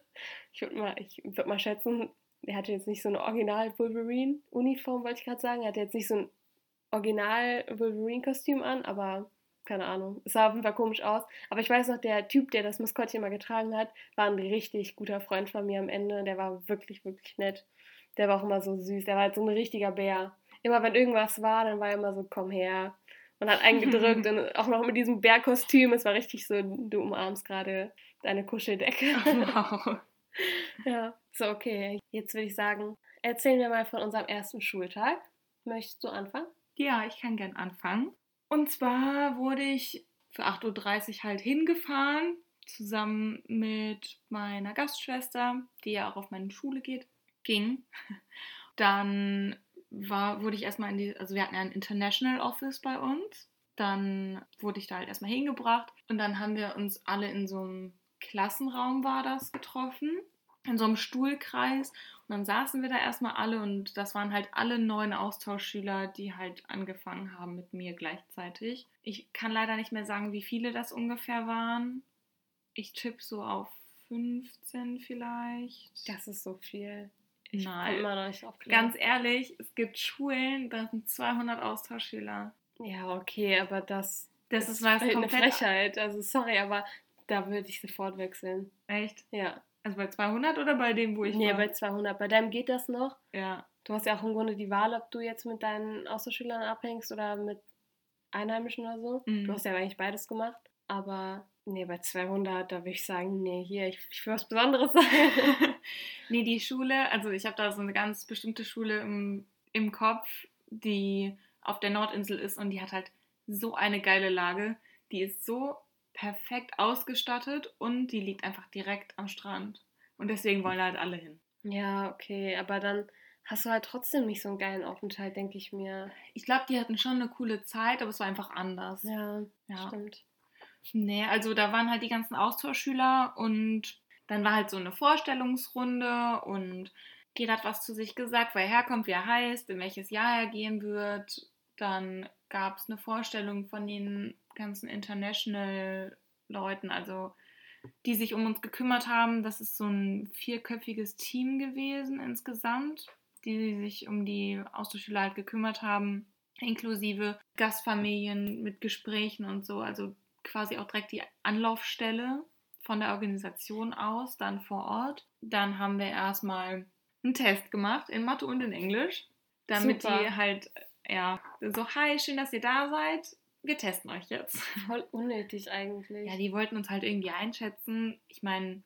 ich würde mal, ich würd mal schätzen, er hatte jetzt nicht so eine Original Wolverine-Uniform, wollte ich gerade sagen. Er hatte jetzt nicht so ein Original Wolverine-Kostüm an, aber keine Ahnung. Es sah auf jeden Fall komisch aus. Aber ich weiß noch, der Typ, der das Maskottchen mal getragen hat, war ein richtig guter Freund von mir am Ende. Der war wirklich, wirklich nett. Der war auch immer so süß. Der war halt so ein richtiger Bär. Immer wenn irgendwas war, dann war er immer so, komm her. Und hat eingedrückt und auch noch mit diesem Bärkostüm. Es war richtig so, du umarmst gerade deine Kuscheldecke. Wow. ja, so okay. Jetzt würde ich sagen, erzählen wir mal von unserem ersten Schultag. Möchtest du anfangen? Ja, ich kann gern anfangen. Und zwar wurde ich für 8.30 Uhr halt hingefahren, zusammen mit meiner Gastschwester, die ja auch auf meine Schule geht, ging. Dann war, wurde ich erstmal in die, also wir hatten ja ein International Office bei uns. Dann wurde ich da halt erstmal hingebracht und dann haben wir uns alle in so einem Klassenraum war das getroffen, in so einem Stuhlkreis und dann saßen wir da erstmal alle und das waren halt alle neuen Austauschschüler, die halt angefangen haben mit mir gleichzeitig. Ich kann leider nicht mehr sagen, wie viele das ungefähr waren. Ich tippe so auf 15 vielleicht. Das ist so viel. Nein. Ganz ehrlich, es gibt Schulen, da sind 200 Austauschschüler. Ja, okay, aber das, das, das ist was halt komplett eine Frechheit. Also sorry, aber da würde ich sofort wechseln. Echt? Ja. Also bei 200 oder bei dem, wo ich nee, war? Nee, bei 200. Bei deinem geht das noch. Ja. Du hast ja auch im Grunde die Wahl, ob du jetzt mit deinen Austauschschülern abhängst oder mit Einheimischen oder so. Mhm. Du hast ja eigentlich beides gemacht. Aber nee, bei 200, da würde ich sagen, nee, hier, ich, ich will was Besonderes sein. nee, die Schule, also ich habe da so eine ganz bestimmte Schule im, im Kopf, die auf der Nordinsel ist und die hat halt so eine geile Lage. Die ist so perfekt ausgestattet und die liegt einfach direkt am Strand. Und deswegen wollen halt alle hin. Ja, okay, aber dann hast du halt trotzdem nicht so einen geilen Aufenthalt, denke ich mir. Ich glaube, die hatten schon eine coole Zeit, aber es war einfach anders. Ja, ja. stimmt. Nee, also da waren halt die ganzen Austauschschüler und dann war halt so eine Vorstellungsrunde und jeder hat was zu sich gesagt, wo er herkommt, wie er heißt, in welches Jahr er gehen wird. Dann gab es eine Vorstellung von den ganzen International-Leuten, also die sich um uns gekümmert haben. Das ist so ein vierköpfiges Team gewesen insgesamt, die sich um die Austauschschüler halt gekümmert haben, inklusive Gastfamilien mit Gesprächen und so. Also quasi auch direkt die Anlaufstelle von der Organisation aus, dann vor Ort. Dann haben wir erstmal einen Test gemacht in Mathe und in Englisch, damit Super. die halt, ja, so, hi, schön, dass ihr da seid wir testen euch jetzt. Voll unnötig eigentlich. Ja, die wollten uns halt irgendwie einschätzen. Ich meine.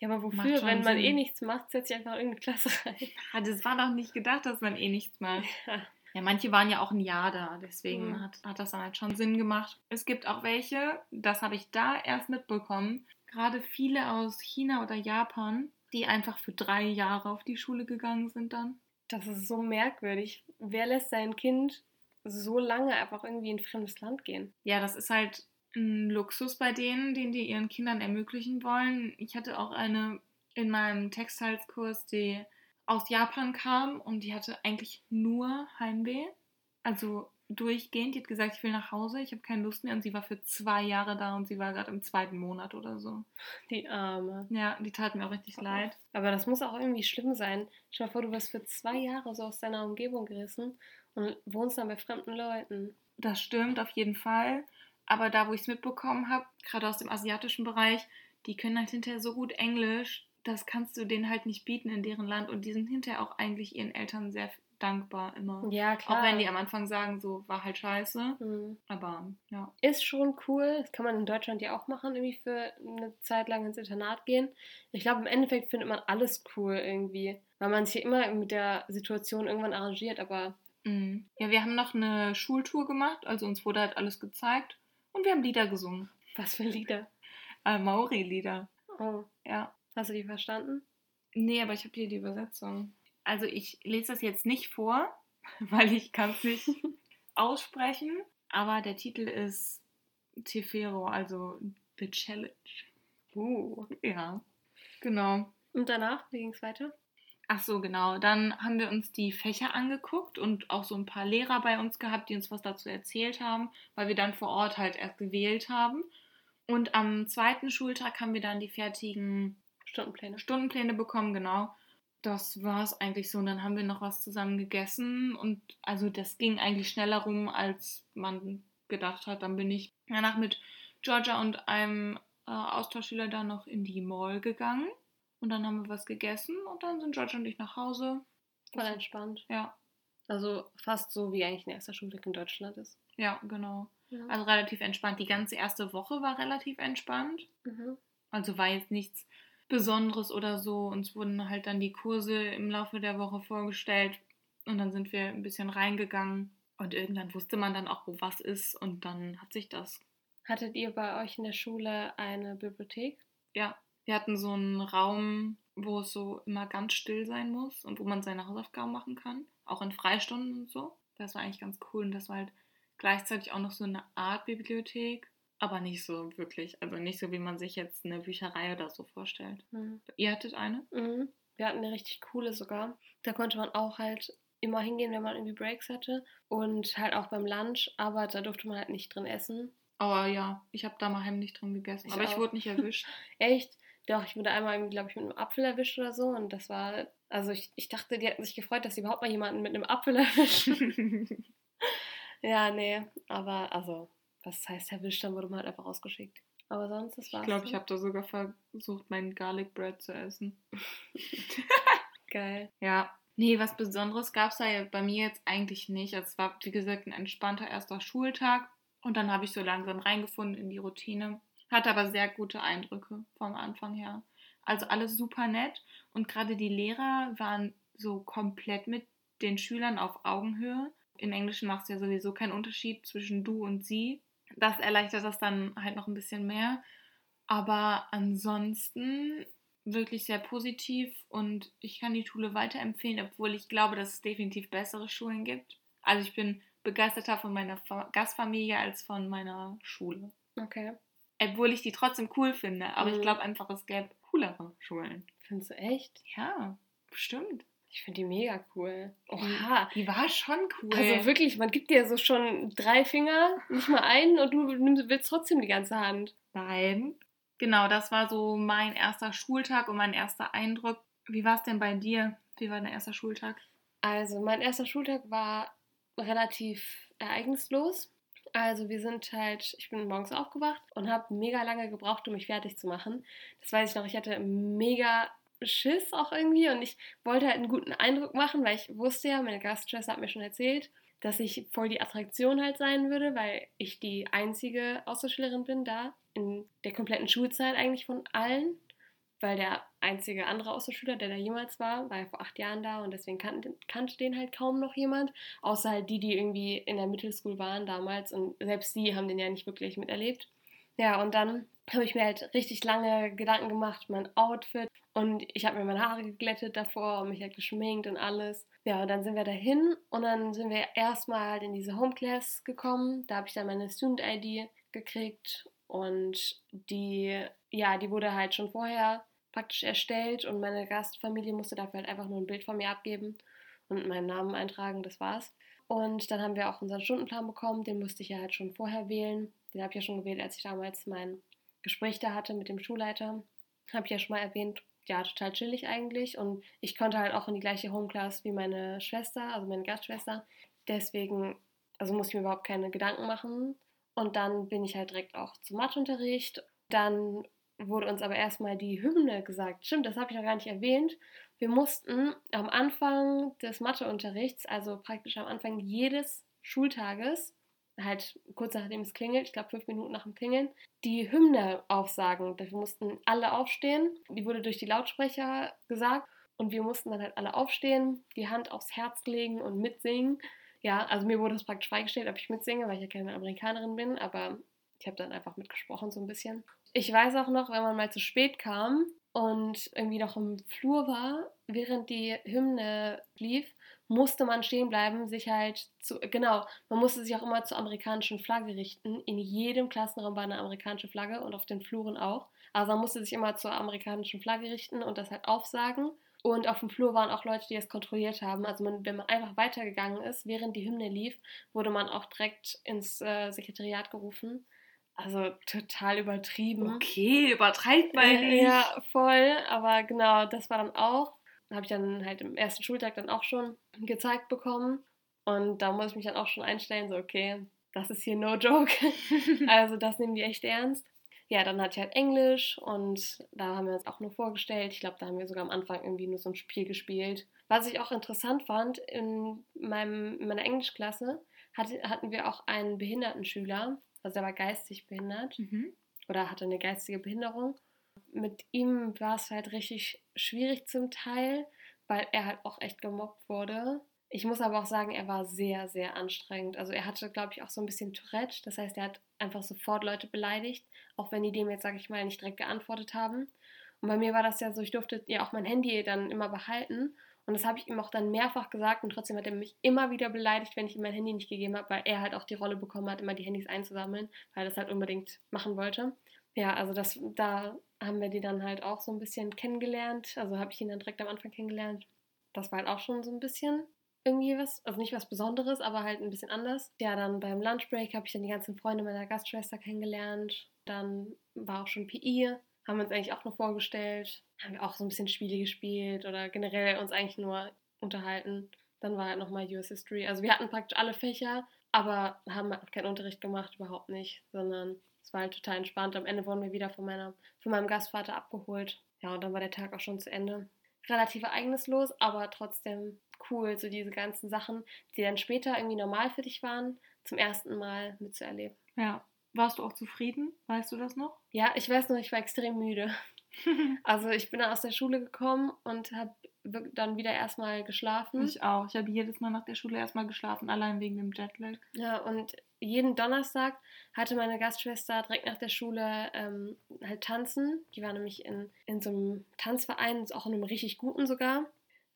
Ja, aber wofür? Wenn man Sinn. eh nichts macht, setzt sich einfach irgendeine Klasse rein. Ja, das war doch nicht gedacht, dass man eh nichts macht. Ja. Ja, manche waren ja auch ein Jahr da, deswegen mhm. hat, hat das dann halt schon Sinn gemacht. Es gibt auch welche, das habe ich da erst mitbekommen, gerade viele aus China oder Japan, die einfach für drei Jahre auf die Schule gegangen sind dann. Das ist so merkwürdig. Wer lässt sein Kind so lange einfach irgendwie in ein fremdes Land gehen. Ja, das ist halt ein Luxus bei denen, den die ihren Kindern ermöglichen wollen. Ich hatte auch eine in meinem Textilskurs, die aus Japan kam und die hatte eigentlich nur Heimweh. Also durchgehend. Die hat gesagt, ich will nach Hause, ich habe keine Lust mehr. Und sie war für zwei Jahre da und sie war gerade im zweiten Monat oder so. Die Arme. Ja, die tat mir auch richtig oh. leid. Aber das muss auch irgendwie schlimm sein. Stell dir vor, du wirst für zwei Jahre so aus deiner Umgebung gerissen und wohnst dann bei fremden Leuten. Das stimmt, auf jeden Fall. Aber da, wo ich es mitbekommen habe, gerade aus dem asiatischen Bereich, die können halt hinterher so gut Englisch, das kannst du denen halt nicht bieten in deren Land. Und die sind hinterher auch eigentlich ihren Eltern sehr dankbar immer. Ja, klar. Auch wenn die am Anfang sagen, so war halt scheiße. Mhm. Aber ja. Ist schon cool. Das kann man in Deutschland ja auch machen, irgendwie für eine Zeit lang ins Internat gehen. Ich glaube, im Endeffekt findet man alles cool irgendwie. Weil man sich immer mit der Situation irgendwann arrangiert, aber Mhm. Ja, wir haben noch eine Schultour gemacht, also uns wurde halt alles gezeigt und wir haben Lieder gesungen. Was für Lieder? Äh, Maori-Lieder. Oh. Ja. Hast du die verstanden? Nee, aber ich habe hier die Übersetzung. Also ich lese das jetzt nicht vor, weil ich kann es nicht aussprechen, aber der Titel ist Tefero, also The Challenge. Uh. Ja, genau. Und danach, wie ging es weiter? Ach so, genau. Dann haben wir uns die Fächer angeguckt und auch so ein paar Lehrer bei uns gehabt, die uns was dazu erzählt haben, weil wir dann vor Ort halt erst gewählt haben. Und am zweiten Schultag haben wir dann die fertigen Stundenpläne, Stundenpläne bekommen, genau. das war es eigentlich so. Und dann haben wir noch was zusammen gegessen und also das ging eigentlich schneller rum, als man gedacht hat. Dann bin ich danach mit Georgia und einem äh, Austauschschüler da noch in die Mall gegangen. Und dann haben wir was gegessen und dann sind Georgia und ich nach Hause. Voll entspannt. Ja. Also fast so, wie eigentlich ein erster Schultag in Deutschland ist. Ja, genau. Ja. Also relativ entspannt. Die ganze erste Woche war relativ entspannt. Mhm. Also war jetzt nichts Besonderes oder so. Uns wurden halt dann die Kurse im Laufe der Woche vorgestellt und dann sind wir ein bisschen reingegangen und irgendwann wusste man dann auch, wo was ist und dann hat sich das. Hattet ihr bei euch in der Schule eine Bibliothek? Ja, wir hatten so einen Raum, wo es so immer ganz still sein muss und wo man seine Hausaufgaben machen kann, auch in Freistunden und so. Das war eigentlich ganz cool und das war halt gleichzeitig auch noch so eine Art Bibliothek, aber nicht so wirklich, also nicht so, wie man sich jetzt eine Bücherei oder so vorstellt. Mhm. Ihr hattet eine? Mhm. Wir hatten eine richtig coole sogar. Da konnte man auch halt immer hingehen, wenn man irgendwie Breaks hatte und halt auch beim Lunch, aber da durfte man halt nicht drin essen. Oh ja, ich habe da mal heimlich drin gegessen, Ich aber ich auch. wurde nicht erwischt. Echt? Doch, ich wurde einmal glaube ich, mit einem Apfel erwischt oder so und das war, also ich, ich dachte, die hätten sich gefreut, dass sie überhaupt mal jemanden mit einem Apfel erwischen. ja, nee, aber also, was heißt erwischt, dann wurde man halt einfach rausgeschickt. Aber sonst, das ich war's. glaube, ich habe da sogar versucht, meinen Garlic Bread zu essen. Geil. Ja. Nee, was Besonderes gab es da ja bei mir jetzt eigentlich nicht. Also es war, wie gesagt, ein entspannter erster Schultag. Und dann habe ich so langsam reingefunden in die Routine. Hatte aber sehr gute Eindrücke vom Anfang her. Also alles super nett. Und gerade die Lehrer waren so komplett mit den Schülern auf Augenhöhe. In Englischen macht es ja sowieso keinen Unterschied zwischen du und sie. Das erleichtert das dann halt noch ein bisschen mehr. Aber ansonsten wirklich sehr positiv und ich kann die Schule weiterempfehlen, obwohl ich glaube, dass es definitiv bessere Schulen gibt. Also ich bin begeisterter von meiner Fa Gastfamilie als von meiner Schule. Okay. Obwohl ich die trotzdem cool finde, aber ich Mhm. glaube einfach, es gäbe coolere Schulen. Findest du echt? Ja, bestimmt. Ich finde die mega cool. Oha. Die war schon cool. Also wirklich, man gibt dir so schon drei Finger, nicht mal einen und du nimmst, willst trotzdem die ganze Hand. Nein. Genau, das war so mein erster Schultag und mein erster Eindruck. Wie war es denn bei dir? Wie war dein erster Schultag? Also mein erster Schultag war relativ ereignislos. Also wir sind halt, ich bin morgens aufgewacht und habe mega lange gebraucht, um mich fertig zu machen. Das weiß ich noch, ich hatte mega Schiss auch irgendwie und ich wollte halt einen guten Eindruck machen, weil ich wusste ja, meine Gastschwester hat mir schon erzählt, dass ich voll die Attraktion halt sein würde, weil ich die einzige Austauschschülerin bin da in der kompletten Schulzeit eigentlich von allen, weil der einzige andere Austauschschüler, der da jemals war, war ja vor acht Jahren da und deswegen kannte, kannte den halt kaum noch jemand, außer halt die, die irgendwie in der Mittelschool waren damals und selbst die haben den ja nicht wirklich miterlebt. Ja, und dann habe ich mir halt richtig lange Gedanken gemacht, mein Outfit und ich habe mir meine Haare geglättet davor und mich halt geschminkt und alles. Ja, und dann sind wir dahin und dann sind wir erstmal in diese Home Class gekommen. Da habe ich dann meine Student ID gekriegt und die, ja, die wurde halt schon vorher praktisch erstellt und meine Gastfamilie musste dafür halt einfach nur ein Bild von mir abgeben und meinen Namen eintragen, das war's. Und dann haben wir auch unseren Stundenplan bekommen, den musste ich ja halt schon vorher wählen. Den habe ich ja schon gewählt, als ich damals mein Gespräch da hatte mit dem Schulleiter. Habe ich ja schon mal erwähnt. Ja, total chillig eigentlich. Und ich konnte halt auch in die gleiche Homeclass wie meine Schwester, also meine Gastschwester. Deswegen, also musste ich mir überhaupt keine Gedanken machen. Und dann bin ich halt direkt auch zum Matheunterricht. Dann wurde uns aber erstmal die Hymne gesagt. Stimmt, das habe ich noch gar nicht erwähnt. Wir mussten am Anfang des Matheunterrichts, also praktisch am Anfang jedes Schultages, halt kurz nachdem es klingelt, ich glaube fünf Minuten nach dem Klingeln, die Hymne aufsagen. Dafür mussten alle aufstehen. Die wurde durch die Lautsprecher gesagt und wir mussten dann halt alle aufstehen, die Hand aufs Herz legen und mitsingen. Ja, also mir wurde es praktisch freigestellt, ob ich mitsinge, weil ich ja keine Amerikanerin bin, aber ich habe dann einfach mitgesprochen so ein bisschen. Ich weiß auch noch, wenn man mal zu spät kam und irgendwie noch im Flur war, während die Hymne lief, musste man stehen bleiben, sich halt zu, genau, man musste sich auch immer zur amerikanischen Flagge richten. In jedem Klassenraum war eine amerikanische Flagge und auf den Fluren auch. Also man musste sich immer zur amerikanischen Flagge richten und das halt aufsagen. Und auf dem Flur waren auch Leute, die das kontrolliert haben. Also man, wenn man einfach weitergegangen ist, während die Hymne lief, wurde man auch direkt ins äh, Sekretariat gerufen. Also total übertrieben. Okay, übertreibt mal Äh, nicht. Ja, voll. Aber genau, das war dann auch. Habe ich dann halt im ersten Schultag dann auch schon gezeigt bekommen. Und da muss ich mich dann auch schon einstellen, so, okay, das ist hier no joke. also das nehmen die echt ernst. Ja, dann hatte ich halt Englisch und da haben wir uns auch nur vorgestellt. Ich glaube, da haben wir sogar am Anfang irgendwie nur so ein Spiel gespielt. Was ich auch interessant fand, in, meinem, in meiner Englischklasse hatte, hatten wir auch einen Behindertenschüler, also der war geistig behindert mhm. oder hatte eine geistige Behinderung. Mit ihm war es halt richtig schwierig zum Teil, weil er halt auch echt gemobbt wurde. Ich muss aber auch sagen, er war sehr, sehr anstrengend. Also er hatte, glaube ich, auch so ein bisschen Tourette. Das heißt, er hat einfach sofort Leute beleidigt, auch wenn die dem jetzt, sage ich mal, nicht direkt geantwortet haben. Und bei mir war das ja so, ich durfte ja auch mein Handy dann immer behalten. Und das habe ich ihm auch dann mehrfach gesagt und trotzdem hat er mich immer wieder beleidigt, wenn ich ihm mein Handy nicht gegeben habe, weil er halt auch die Rolle bekommen hat, immer die Handys einzusammeln, weil er das halt unbedingt machen wollte. Ja, also das, da haben wir die dann halt auch so ein bisschen kennengelernt. Also habe ich ihn dann direkt am Anfang kennengelernt. Das war halt auch schon so ein bisschen irgendwie was, also nicht was Besonderes, aber halt ein bisschen anders. Ja, dann beim Lunchbreak habe ich dann die ganzen Freunde meiner Gastschwester kennengelernt. Dann war auch schon PI, haben wir uns eigentlich auch noch vorgestellt, haben wir auch so ein bisschen Spiele gespielt oder generell uns eigentlich nur unterhalten. Dann war halt nochmal US History. Also wir hatten praktisch alle Fächer, aber haben halt keinen Unterricht gemacht, überhaupt nicht, sondern es war halt total entspannt. Am Ende wurden wir wieder von, meiner, von meinem Gastvater abgeholt. Ja, und dann war der Tag auch schon zu Ende. Relativ ereignislos, aber trotzdem cool, so diese ganzen Sachen, die dann später irgendwie normal für dich waren, zum ersten Mal mitzuerleben. Ja. Warst du auch zufrieden? Weißt du das noch? Ja, ich weiß noch, ich war extrem müde. also ich bin dann aus der Schule gekommen und habe dann wieder erstmal geschlafen. Ich auch. Ich habe jedes Mal nach der Schule erstmal geschlafen, allein wegen dem Jetlag. Ja, und jeden Donnerstag hatte meine Gastschwester direkt nach der Schule ähm, halt tanzen. Die war nämlich in, in so einem Tanzverein, auch in einem richtig guten sogar.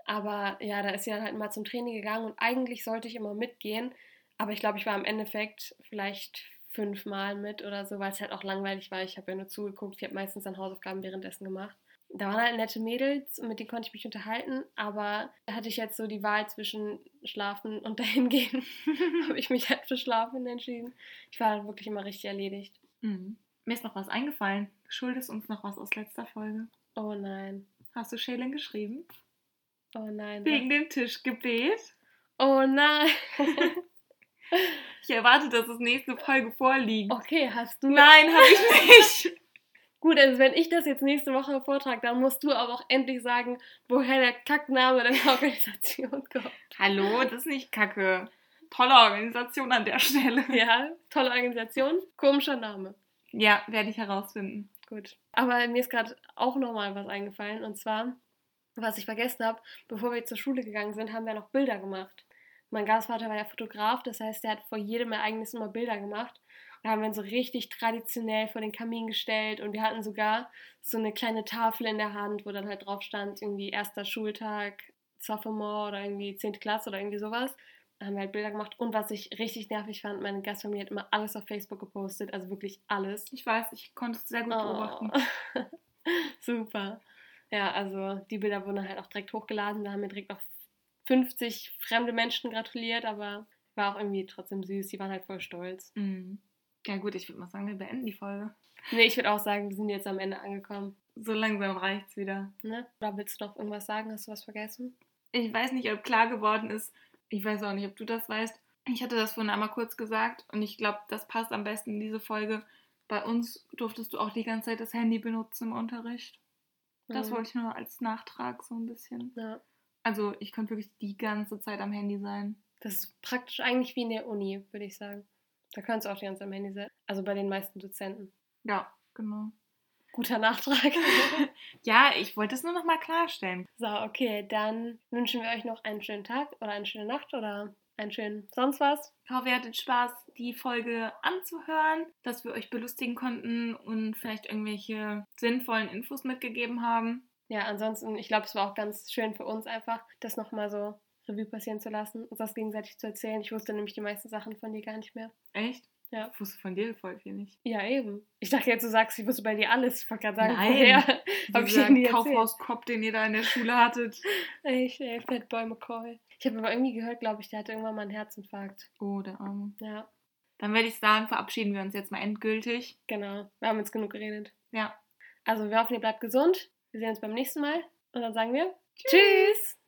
Aber ja, da ist sie dann halt mal zum Training gegangen und eigentlich sollte ich immer mitgehen. Aber ich glaube, ich war im Endeffekt vielleicht fünfmal mit oder so, weil es halt auch langweilig war. Ich habe ja nur zugeguckt. Ich habe meistens dann Hausaufgaben währenddessen gemacht. Da waren halt nette Mädels und mit denen konnte ich mich unterhalten, aber da hatte ich jetzt so die Wahl zwischen Schlafen und dahin gehen. habe ich mich halt für Schlafen entschieden. Ich war halt wirklich immer richtig erledigt. Mhm. Mir ist noch was eingefallen. Du schuldest uns noch was aus letzter Folge. Oh nein. Hast du Shaylin geschrieben? Oh nein. Wegen dem Tischgebet? Oh nein. ich erwarte, dass es nächste Folge vorliegt. Okay, hast du. Nein, habe ich nicht. Gut, also wenn ich das jetzt nächste Woche vortrage, dann musst du aber auch endlich sagen, woher der Kackname der Organisation kommt. Hallo, das ist nicht Kacke. Tolle Organisation an der Stelle. Ja, tolle Organisation, komischer Name. Ja, werde ich herausfinden. Gut. Aber mir ist gerade auch nochmal was eingefallen und zwar was ich vergessen habe, bevor wir zur Schule gegangen sind, haben wir noch Bilder gemacht. Mein Gastvater war ja Fotograf, das heißt, er hat vor jedem Ereignis immer Bilder gemacht. Und da haben wir uns so richtig traditionell vor den Kamin gestellt und wir hatten sogar so eine kleine Tafel in der Hand, wo dann halt drauf stand, irgendwie erster Schultag, Sophomore oder irgendwie 10. Klasse oder irgendwie sowas. Da haben wir halt Bilder gemacht. Und was ich richtig nervig fand, meine Gastfamilie hat immer alles auf Facebook gepostet, also wirklich alles. Ich weiß, ich konnte es sehr gut beobachten. Oh. Super. Ja, also die Bilder wurden halt auch direkt hochgeladen. Da haben mir direkt noch 50 fremde Menschen gratuliert, aber war auch irgendwie trotzdem süß. Die waren halt voll stolz. Mhm. Ja, gut, ich würde mal sagen, wir beenden die Folge. Nee, ich würde auch sagen, wir sind jetzt am Ende angekommen. So langsam reicht's wieder. Ne? Oder willst du noch irgendwas sagen? Hast du was vergessen? Ich weiß nicht, ob klar geworden ist. Ich weiß auch nicht, ob du das weißt. Ich hatte das vorhin einmal kurz gesagt und ich glaube, das passt am besten in diese Folge. Bei uns durftest du auch die ganze Zeit das Handy benutzen im Unterricht. Das mhm. wollte ich nur als Nachtrag so ein bisschen. Ja. Also ich konnte wirklich die ganze Zeit am Handy sein. Das ist praktisch eigentlich wie in der Uni, würde ich sagen. Da kannst du auch die ganze Zeit am Handy sein. Also bei den meisten Dozenten. Ja, genau. Guter Nachtrag. ja, ich wollte es nur noch mal klarstellen. So, okay, dann wünschen wir euch noch einen schönen Tag oder eine schöne Nacht oder einen schönen sonst was. Ich hoffe, ihr hattet Spaß, die Folge anzuhören, dass wir euch belustigen konnten und vielleicht irgendwelche sinnvollen Infos mitgegeben haben. Ja, ansonsten, ich glaube, es war auch ganz schön für uns einfach, das nochmal so Revue passieren zu lassen, uns das gegenseitig zu erzählen. Ich wusste nämlich die meisten Sachen von dir gar nicht mehr. Echt? Ja. Ich wusste von dir voll viel nicht. Ja, eben. Ich dachte jetzt, du sagst, ich wusste bei dir alles. Ich wollte gerade sagen, Nein. woher habe ich dir nie Kaufhauskopf, den ihr da in der Schule hattet. Echt, ey, Fatboy McCoy. Ich habe aber irgendwie gehört, glaube ich, der hatte irgendwann mal einen Herzinfarkt. Oh, der Arme. Ja. Dann werde ich sagen, verabschieden wir uns jetzt mal endgültig. Genau, wir haben jetzt genug geredet. Ja. Also wir hoffen, ihr bleibt gesund. Wir sehen uns beim nächsten Mal. Und dann sagen wir Tschüss.